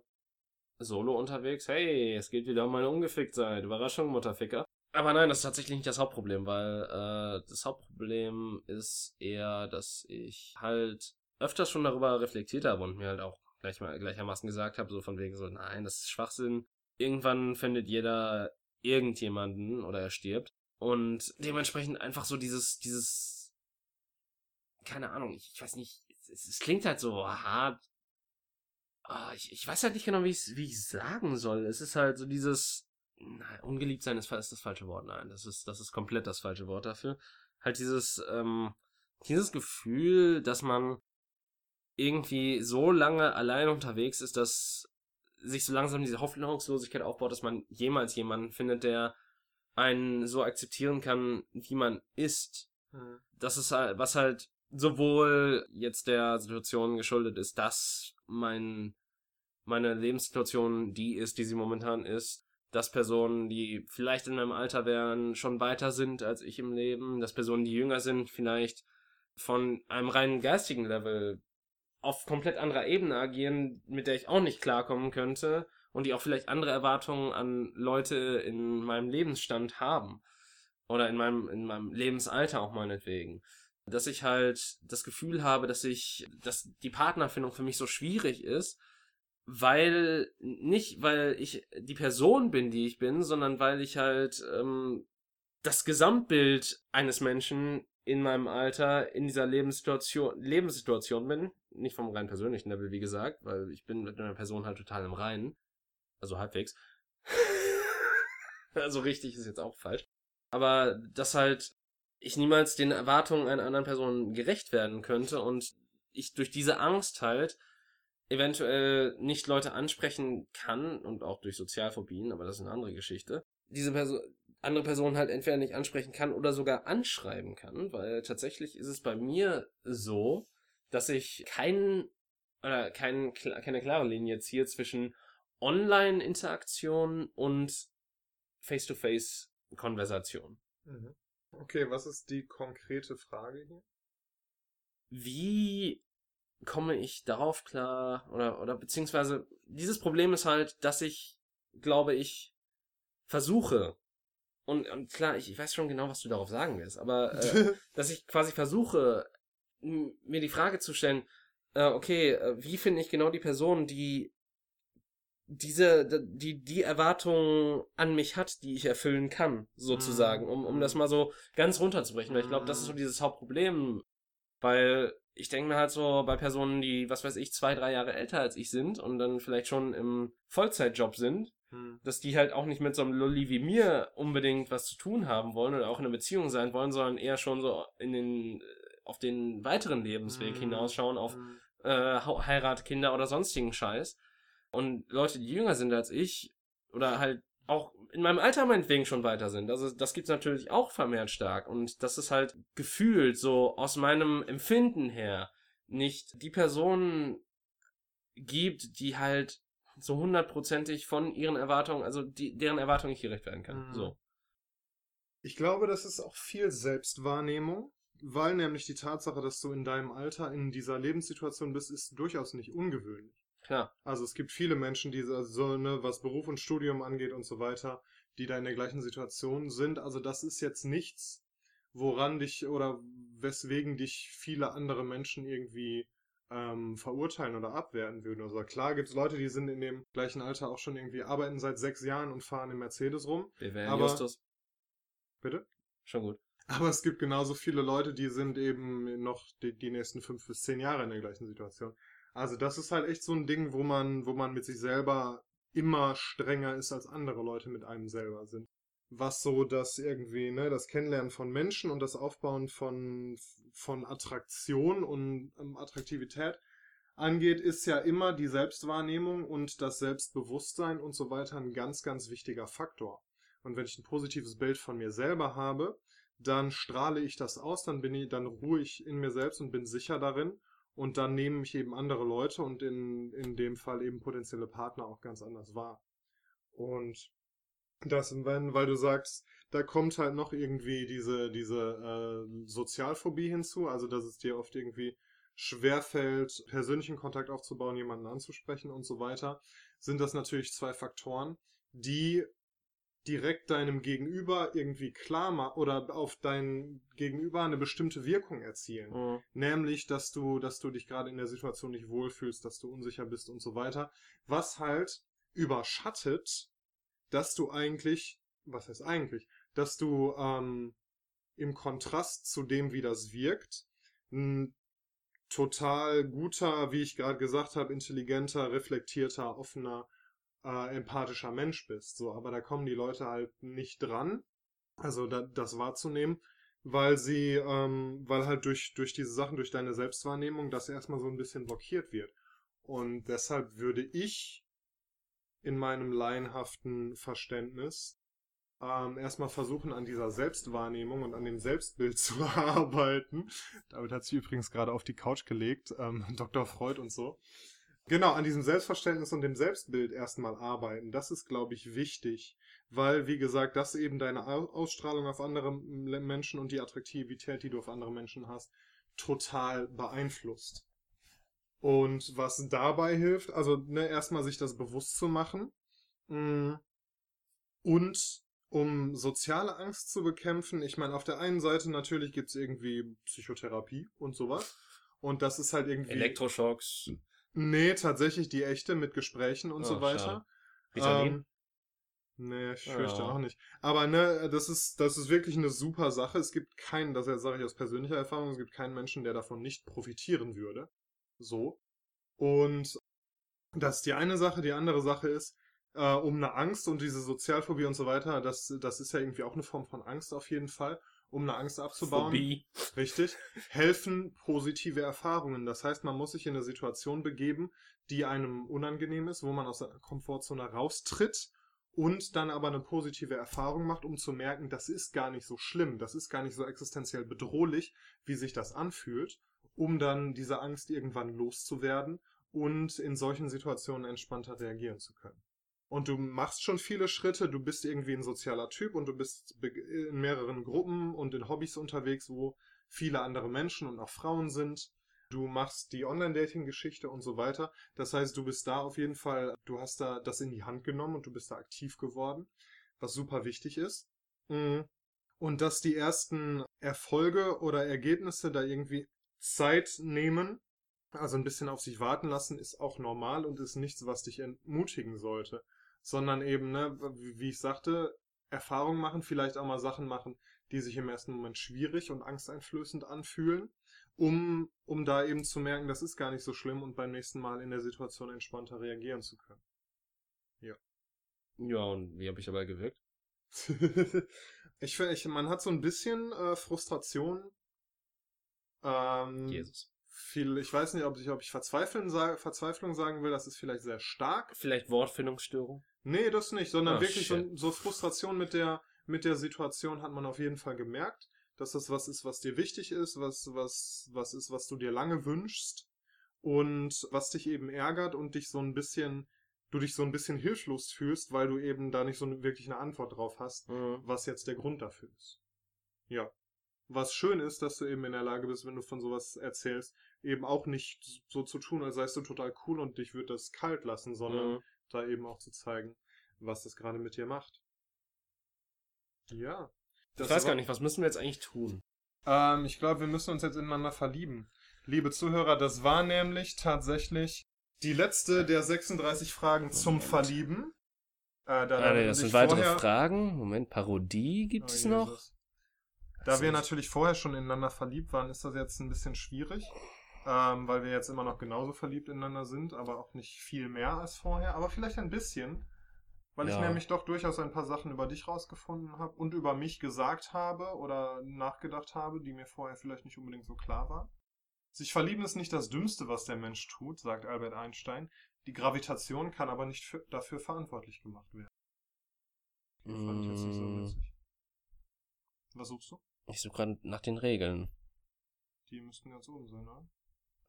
solo unterwegs. Hey, es geht wieder um meine Ungeficktheit. Überraschung, Mutterficker. Aber nein, das ist tatsächlich nicht das Hauptproblem, weil äh, das Hauptproblem ist eher, dass ich halt öfters schon darüber reflektiert habe und mir halt auch gleich mal, gleichermaßen gesagt habe, so von wegen so, nein, das ist Schwachsinn. Irgendwann findet jeder irgendjemanden oder er stirbt. Und dementsprechend einfach so dieses, dieses, keine Ahnung, ich, ich weiß nicht, es, es, klingt halt so hart. Oh, ich, ich weiß halt nicht genau, wie ich wie sagen soll. Es ist halt so dieses, nein, ungeliebt sein ist, ist das falsche Wort, nein, das ist, das ist komplett das falsche Wort dafür. Halt dieses, ähm, dieses Gefühl, dass man irgendwie so lange allein unterwegs ist, dass sich so langsam diese Hoffnungslosigkeit aufbaut, dass man jemals jemanden findet, der einen so akzeptieren kann, wie man ist. Mhm. Das ist halt, was halt sowohl jetzt der Situation geschuldet ist, dass mein, meine Lebenssituation die ist, die sie momentan ist, dass Personen, die vielleicht in meinem Alter wären, schon weiter sind als ich im Leben, dass Personen, die jünger sind, vielleicht von einem rein geistigen Level auf komplett anderer Ebene agieren, mit der ich auch nicht klarkommen könnte und die auch vielleicht andere Erwartungen an Leute in meinem Lebensstand haben oder in meinem in meinem Lebensalter auch meinetwegen, dass ich halt das Gefühl habe, dass ich dass die Partnerfindung für mich so schwierig ist, weil nicht weil ich die Person bin, die ich bin, sondern weil ich halt ähm, das Gesamtbild eines Menschen in meinem Alter in dieser Lebenssituation, Lebenssituation bin. Nicht vom rein persönlichen Level, wie gesagt, weil ich bin mit einer Person halt total im Reinen. Also halbwegs. also richtig ist jetzt auch falsch. Aber dass halt ich niemals den Erwartungen einer anderen Person gerecht werden könnte und ich durch diese Angst halt eventuell nicht Leute ansprechen kann und auch durch Sozialphobien, aber das ist eine andere Geschichte. Diese Person, andere Person halt entweder nicht ansprechen kann oder sogar anschreiben kann, weil tatsächlich ist es bei mir so, dass ich kein, oder kein, keine klare Linie ziehe zwischen Online-Interaktion und Face-to-Face-Konversation. Mhm. Okay, was ist die konkrete Frage hier? Wie komme ich darauf klar, oder, oder beziehungsweise dieses Problem ist halt, dass ich, glaube ich, versuche, und, und klar, ich, ich weiß schon genau, was du darauf sagen willst, aber äh, dass ich quasi versuche, mir die Frage zu stellen, äh, okay, äh, wie finde ich genau die Person, die diese, die, die Erwartungen an mich hat, die ich erfüllen kann, sozusagen, um, um das mhm. mal so ganz runterzubrechen. Weil ich glaube, das ist so mhm. dieses Hauptproblem, weil ich denke mir halt so bei Personen, die, was weiß ich, zwei, drei Jahre älter als ich sind und dann vielleicht schon im Vollzeitjob sind, hm. dass die halt auch nicht mit so einem Lolli wie mir unbedingt was zu tun haben wollen oder auch in einer Beziehung sein wollen, sondern eher schon so in den, auf den weiteren Lebensweg hm. hinausschauen, auf hm. äh, Heirat, Kinder oder sonstigen Scheiß. Und Leute, die jünger sind als ich, oder halt auch in meinem Alter meinetwegen schon weiter sind. Also das gibt's natürlich auch vermehrt stark. Und das ist halt gefühlt so aus meinem Empfinden her nicht die Person gibt, die halt so hundertprozentig von ihren Erwartungen, also die, deren Erwartungen nicht gerecht werden kann. Mhm. So. Ich glaube, das ist auch viel Selbstwahrnehmung, weil nämlich die Tatsache, dass du in deinem Alter in dieser Lebenssituation bist, ist durchaus nicht ungewöhnlich. Klar. Also es gibt viele Menschen, die so, ne, was Beruf und Studium angeht und so weiter, die da in der gleichen Situation sind. Also das ist jetzt nichts, woran dich oder weswegen dich viele andere Menschen irgendwie ähm, verurteilen oder abwerten würden. Also klar gibt es Leute, die sind in dem gleichen Alter auch schon irgendwie, arbeiten seit sechs Jahren und fahren im Mercedes rum. Wir wären aber, Justus. Bitte? Schon gut. Aber es gibt genauso viele Leute, die sind eben noch die, die nächsten fünf bis zehn Jahre in der gleichen Situation. Also das ist halt echt so ein Ding, wo man, wo man mit sich selber immer strenger ist, als andere Leute mit einem selber sind was so das irgendwie, ne, das Kennenlernen von Menschen und das Aufbauen von, von Attraktion und ähm, Attraktivität angeht, ist ja immer die Selbstwahrnehmung und das Selbstbewusstsein und so weiter ein ganz, ganz wichtiger Faktor. Und wenn ich ein positives Bild von mir selber habe, dann strahle ich das aus, dann bin ich, dann ruhe ich in mir selbst und bin sicher darin. Und dann nehmen mich eben andere Leute und in, in dem Fall eben potenzielle Partner auch ganz anders wahr. Und das, wenn, weil du sagst, da kommt halt noch irgendwie diese, diese äh, Sozialphobie hinzu, also dass es dir oft irgendwie schwerfällt, persönlichen Kontakt aufzubauen, jemanden anzusprechen und so weiter, sind das natürlich zwei Faktoren, die direkt deinem Gegenüber irgendwie klar machen oder auf dein Gegenüber eine bestimmte Wirkung erzielen. Mhm. Nämlich, dass du, dass du dich gerade in der Situation nicht wohlfühlst, dass du unsicher bist und so weiter. Was halt überschattet, dass du eigentlich, was heißt eigentlich, dass du ähm, im Kontrast zu dem, wie das wirkt, ein total guter, wie ich gerade gesagt habe, intelligenter, reflektierter, offener, äh, empathischer Mensch bist. So, aber da kommen die Leute halt nicht dran, also da, das wahrzunehmen, weil sie, ähm, weil halt durch, durch diese Sachen, durch deine Selbstwahrnehmung, das erstmal so ein bisschen blockiert wird. Und deshalb würde ich in meinem laienhaften Verständnis ähm, erstmal versuchen, an dieser Selbstwahrnehmung und an dem Selbstbild zu arbeiten. David hat sich übrigens gerade auf die Couch gelegt, ähm, Dr. Freud und so. Genau, an diesem Selbstverständnis und dem Selbstbild erstmal arbeiten. Das ist, glaube ich, wichtig, weil, wie gesagt, das eben deine Ausstrahlung auf andere Menschen und die Attraktivität, die du auf andere Menschen hast, total beeinflusst. Und was dabei hilft, also ne, erstmal sich das bewusst zu machen mm, und um soziale Angst zu bekämpfen, ich meine, auf der einen Seite natürlich gibt es irgendwie Psychotherapie und sowas. Und das ist halt irgendwie. Elektroschocks. Nee, tatsächlich die echte mit Gesprächen und oh, so weiter. Ritalin? Ähm, nee, ich fürchte oh. auch nicht. Aber ne, das ist, das ist wirklich eine super Sache. Es gibt keinen, das sage ich aus persönlicher Erfahrung, es gibt keinen Menschen, der davon nicht profitieren würde. So. Und das ist die eine Sache. Die andere Sache ist, äh, um eine Angst und diese Sozialphobie und so weiter, das, das ist ja irgendwie auch eine Form von Angst auf jeden Fall, um eine Angst abzubauen. Phobie. Richtig. Helfen positive Erfahrungen. Das heißt, man muss sich in eine Situation begeben, die einem unangenehm ist, wo man aus der Komfortzone raustritt und dann aber eine positive Erfahrung macht, um zu merken, das ist gar nicht so schlimm, das ist gar nicht so existenziell bedrohlich, wie sich das anfühlt, um dann diese Angst irgendwann loszuwerden und in solchen Situationen entspannter reagieren zu können und du machst schon viele Schritte, du bist irgendwie ein sozialer Typ und du bist in mehreren Gruppen und in Hobbys unterwegs, wo viele andere Menschen und auch Frauen sind. Du machst die Online-Dating-Geschichte und so weiter. Das heißt, du bist da auf jeden Fall, du hast da das in die Hand genommen und du bist da aktiv geworden, was super wichtig ist. Mhm. Und dass die ersten Erfolge oder Ergebnisse da irgendwie Zeit nehmen, also ein bisschen auf sich warten lassen, ist auch normal und ist nichts, was dich entmutigen sollte sondern eben, ne, wie ich sagte, Erfahrung machen, vielleicht auch mal Sachen machen, die sich im ersten Moment schwierig und angsteinflößend anfühlen, um, um da eben zu merken, das ist gar nicht so schlimm und beim nächsten Mal in der Situation entspannter reagieren zu können. Ja. Ja, und wie habe ich dabei gewirkt? ich finde, ich, man hat so ein bisschen äh, Frustration. Ähm, Jesus viel, ich weiß nicht, ob ich, ob ich Verzweifeln, Verzweiflung sagen will, das ist vielleicht sehr stark. Vielleicht Wortfindungsstörung? Nee, das nicht, sondern oh, wirklich so, so, Frustration mit der, mit der Situation hat man auf jeden Fall gemerkt, dass das was ist, was dir wichtig ist, was, was, was ist, was du dir lange wünschst und was dich eben ärgert und dich so ein bisschen, du dich so ein bisschen hilflos fühlst, weil du eben da nicht so wirklich eine Antwort drauf hast, mhm. was jetzt der Grund dafür ist. Ja, was schön ist, dass du eben in der Lage bist, wenn du von sowas erzählst, eben auch nicht so zu tun, als seist du total cool und dich wird das kalt lassen, sondern mhm. Da eben auch zu zeigen, was das gerade mit dir macht. Ja. ich weiß gar nicht, was müssen wir jetzt eigentlich tun? Ähm, ich glaube, wir müssen uns jetzt ineinander verlieben. Liebe Zuhörer, das war nämlich tatsächlich die letzte der 36 Fragen Moment. zum Verlieben. Äh, da ah, nee, das sind weitere Fragen. Moment, Parodie gibt oh, es noch. Da wir natürlich vorher schon ineinander verliebt waren, ist das jetzt ein bisschen schwierig, ähm, weil wir jetzt immer noch genauso verliebt ineinander sind, aber auch nicht viel mehr als vorher, aber vielleicht ein bisschen, weil ja. ich nämlich doch durchaus ein paar Sachen über dich rausgefunden habe und über mich gesagt habe oder nachgedacht habe, die mir vorher vielleicht nicht unbedingt so klar waren. Sich verlieben ist nicht das Dümmste, was der Mensch tut, sagt Albert Einstein. Die Gravitation kann aber nicht für, dafür verantwortlich gemacht werden. Mm. Fand ich jetzt nicht so mm. witzig. Was suchst du? Ich suche gerade nach den Regeln. Die müssten ganz oben sein, oder?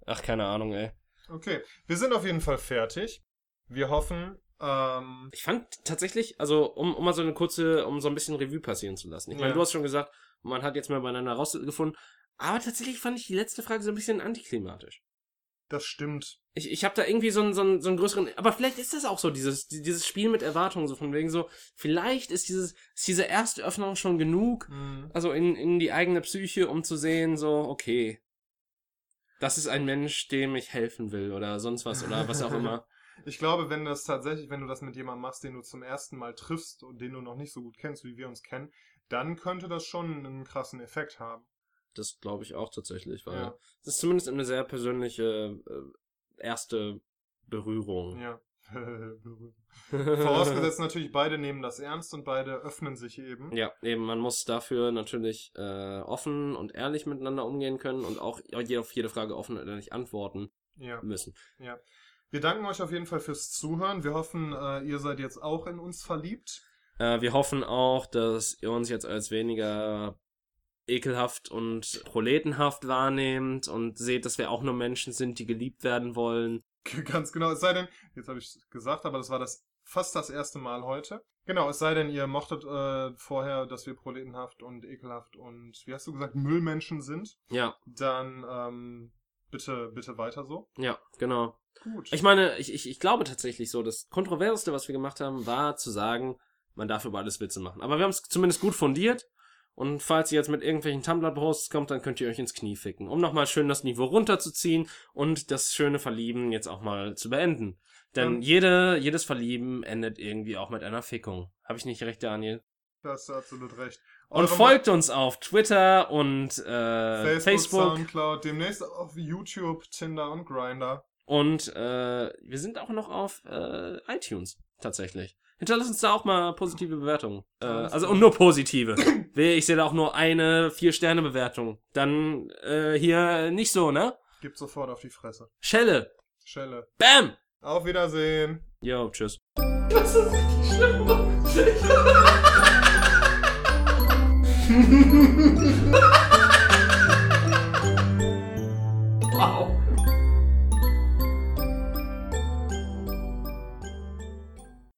Ach, keine Ahnung, ey. Okay, wir sind auf jeden Fall fertig. Wir hoffen, ähm Ich fand tatsächlich, also um, um mal so eine kurze, um so ein bisschen Revue passieren zu lassen. Ich meine, ja. du hast schon gesagt, man hat jetzt mal beieinander rausgefunden. Aber tatsächlich fand ich die letzte Frage so ein bisschen antiklimatisch. Das stimmt. ich, ich habe da irgendwie so einen, so, einen, so einen größeren, aber vielleicht ist das auch so, dieses, dieses Spiel mit Erwartungen, so von wegen so, vielleicht ist dieses, ist diese erste Öffnung schon genug, Mhm. also in, in die eigene Psyche, um zu sehen, so, okay, das ist ein Mensch, dem ich helfen will oder sonst was oder was auch immer. Ich glaube, wenn das tatsächlich, wenn du das mit jemandem machst, den du zum ersten Mal triffst und den du noch nicht so gut kennst, wie wir uns kennen, dann könnte das schon einen krassen Effekt haben. Das glaube ich auch tatsächlich, weil Ja. es ist zumindest eine sehr persönliche äh, erste Berührung. Ja. Vorausgesetzt natürlich, beide nehmen das ernst und beide öffnen sich eben. Ja, eben, man muss dafür natürlich äh, offen und ehrlich miteinander umgehen können und auch auf jede Frage offen und ehrlich antworten Ja. müssen. Ja. Wir danken euch auf jeden Fall fürs Zuhören. Wir hoffen, äh, ihr seid jetzt auch in uns verliebt. Äh, wir hoffen auch, dass ihr uns jetzt als weniger ekelhaft und proletenhaft wahrnehmt und seht, dass wir auch nur Menschen sind, die geliebt werden wollen. Ganz genau. Es sei denn, jetzt habe ich gesagt, aber das war das fast das erste Mal heute. Genau, es sei denn, ihr mochtet äh, vorher, dass wir proletenhaft und ekelhaft und, wie hast du gesagt, Müllmenschen sind. Ja, Dann ähm, bitte, bitte weiter so. ja, genau. Gut. Ich meine, ich, ich, ich glaube tatsächlich so, das Kontroverseste, was wir gemacht haben, war zu sagen, man darf über alles Witze machen. Aber wir haben es zumindest gut fundiert. Und falls ihr jetzt mit irgendwelchen Tumblr-Posts kommt, dann könnt ihr euch ins Knie ficken, um nochmal schön das Niveau runterzuziehen und das schöne Verlieben jetzt auch mal zu beenden. Denn Ähm. jede, jedes Verlieben endet irgendwie auch mit einer Fickung. Habe ich nicht recht, Daniel? da hast absolut recht. Und Eure folgt uns auf Twitter und äh, Facebook, Facebook. Soundcloud, demnächst auf YouTube, Tinder und Grinder. Und äh, wir sind auch noch auf äh, iTunes tatsächlich. Hinterlasst uns da auch mal positive Bewertungen. Äh, also und nur positive. Wehe, ich sehe da auch nur eine Vier-Sterne-Bewertung. Dann äh, hier nicht so, ne? Gibt sofort auf die Fresse. Schelle. Schelle. Bam! Auf Wiedersehen. Jo, tschüss. Das ist richtig schlimm.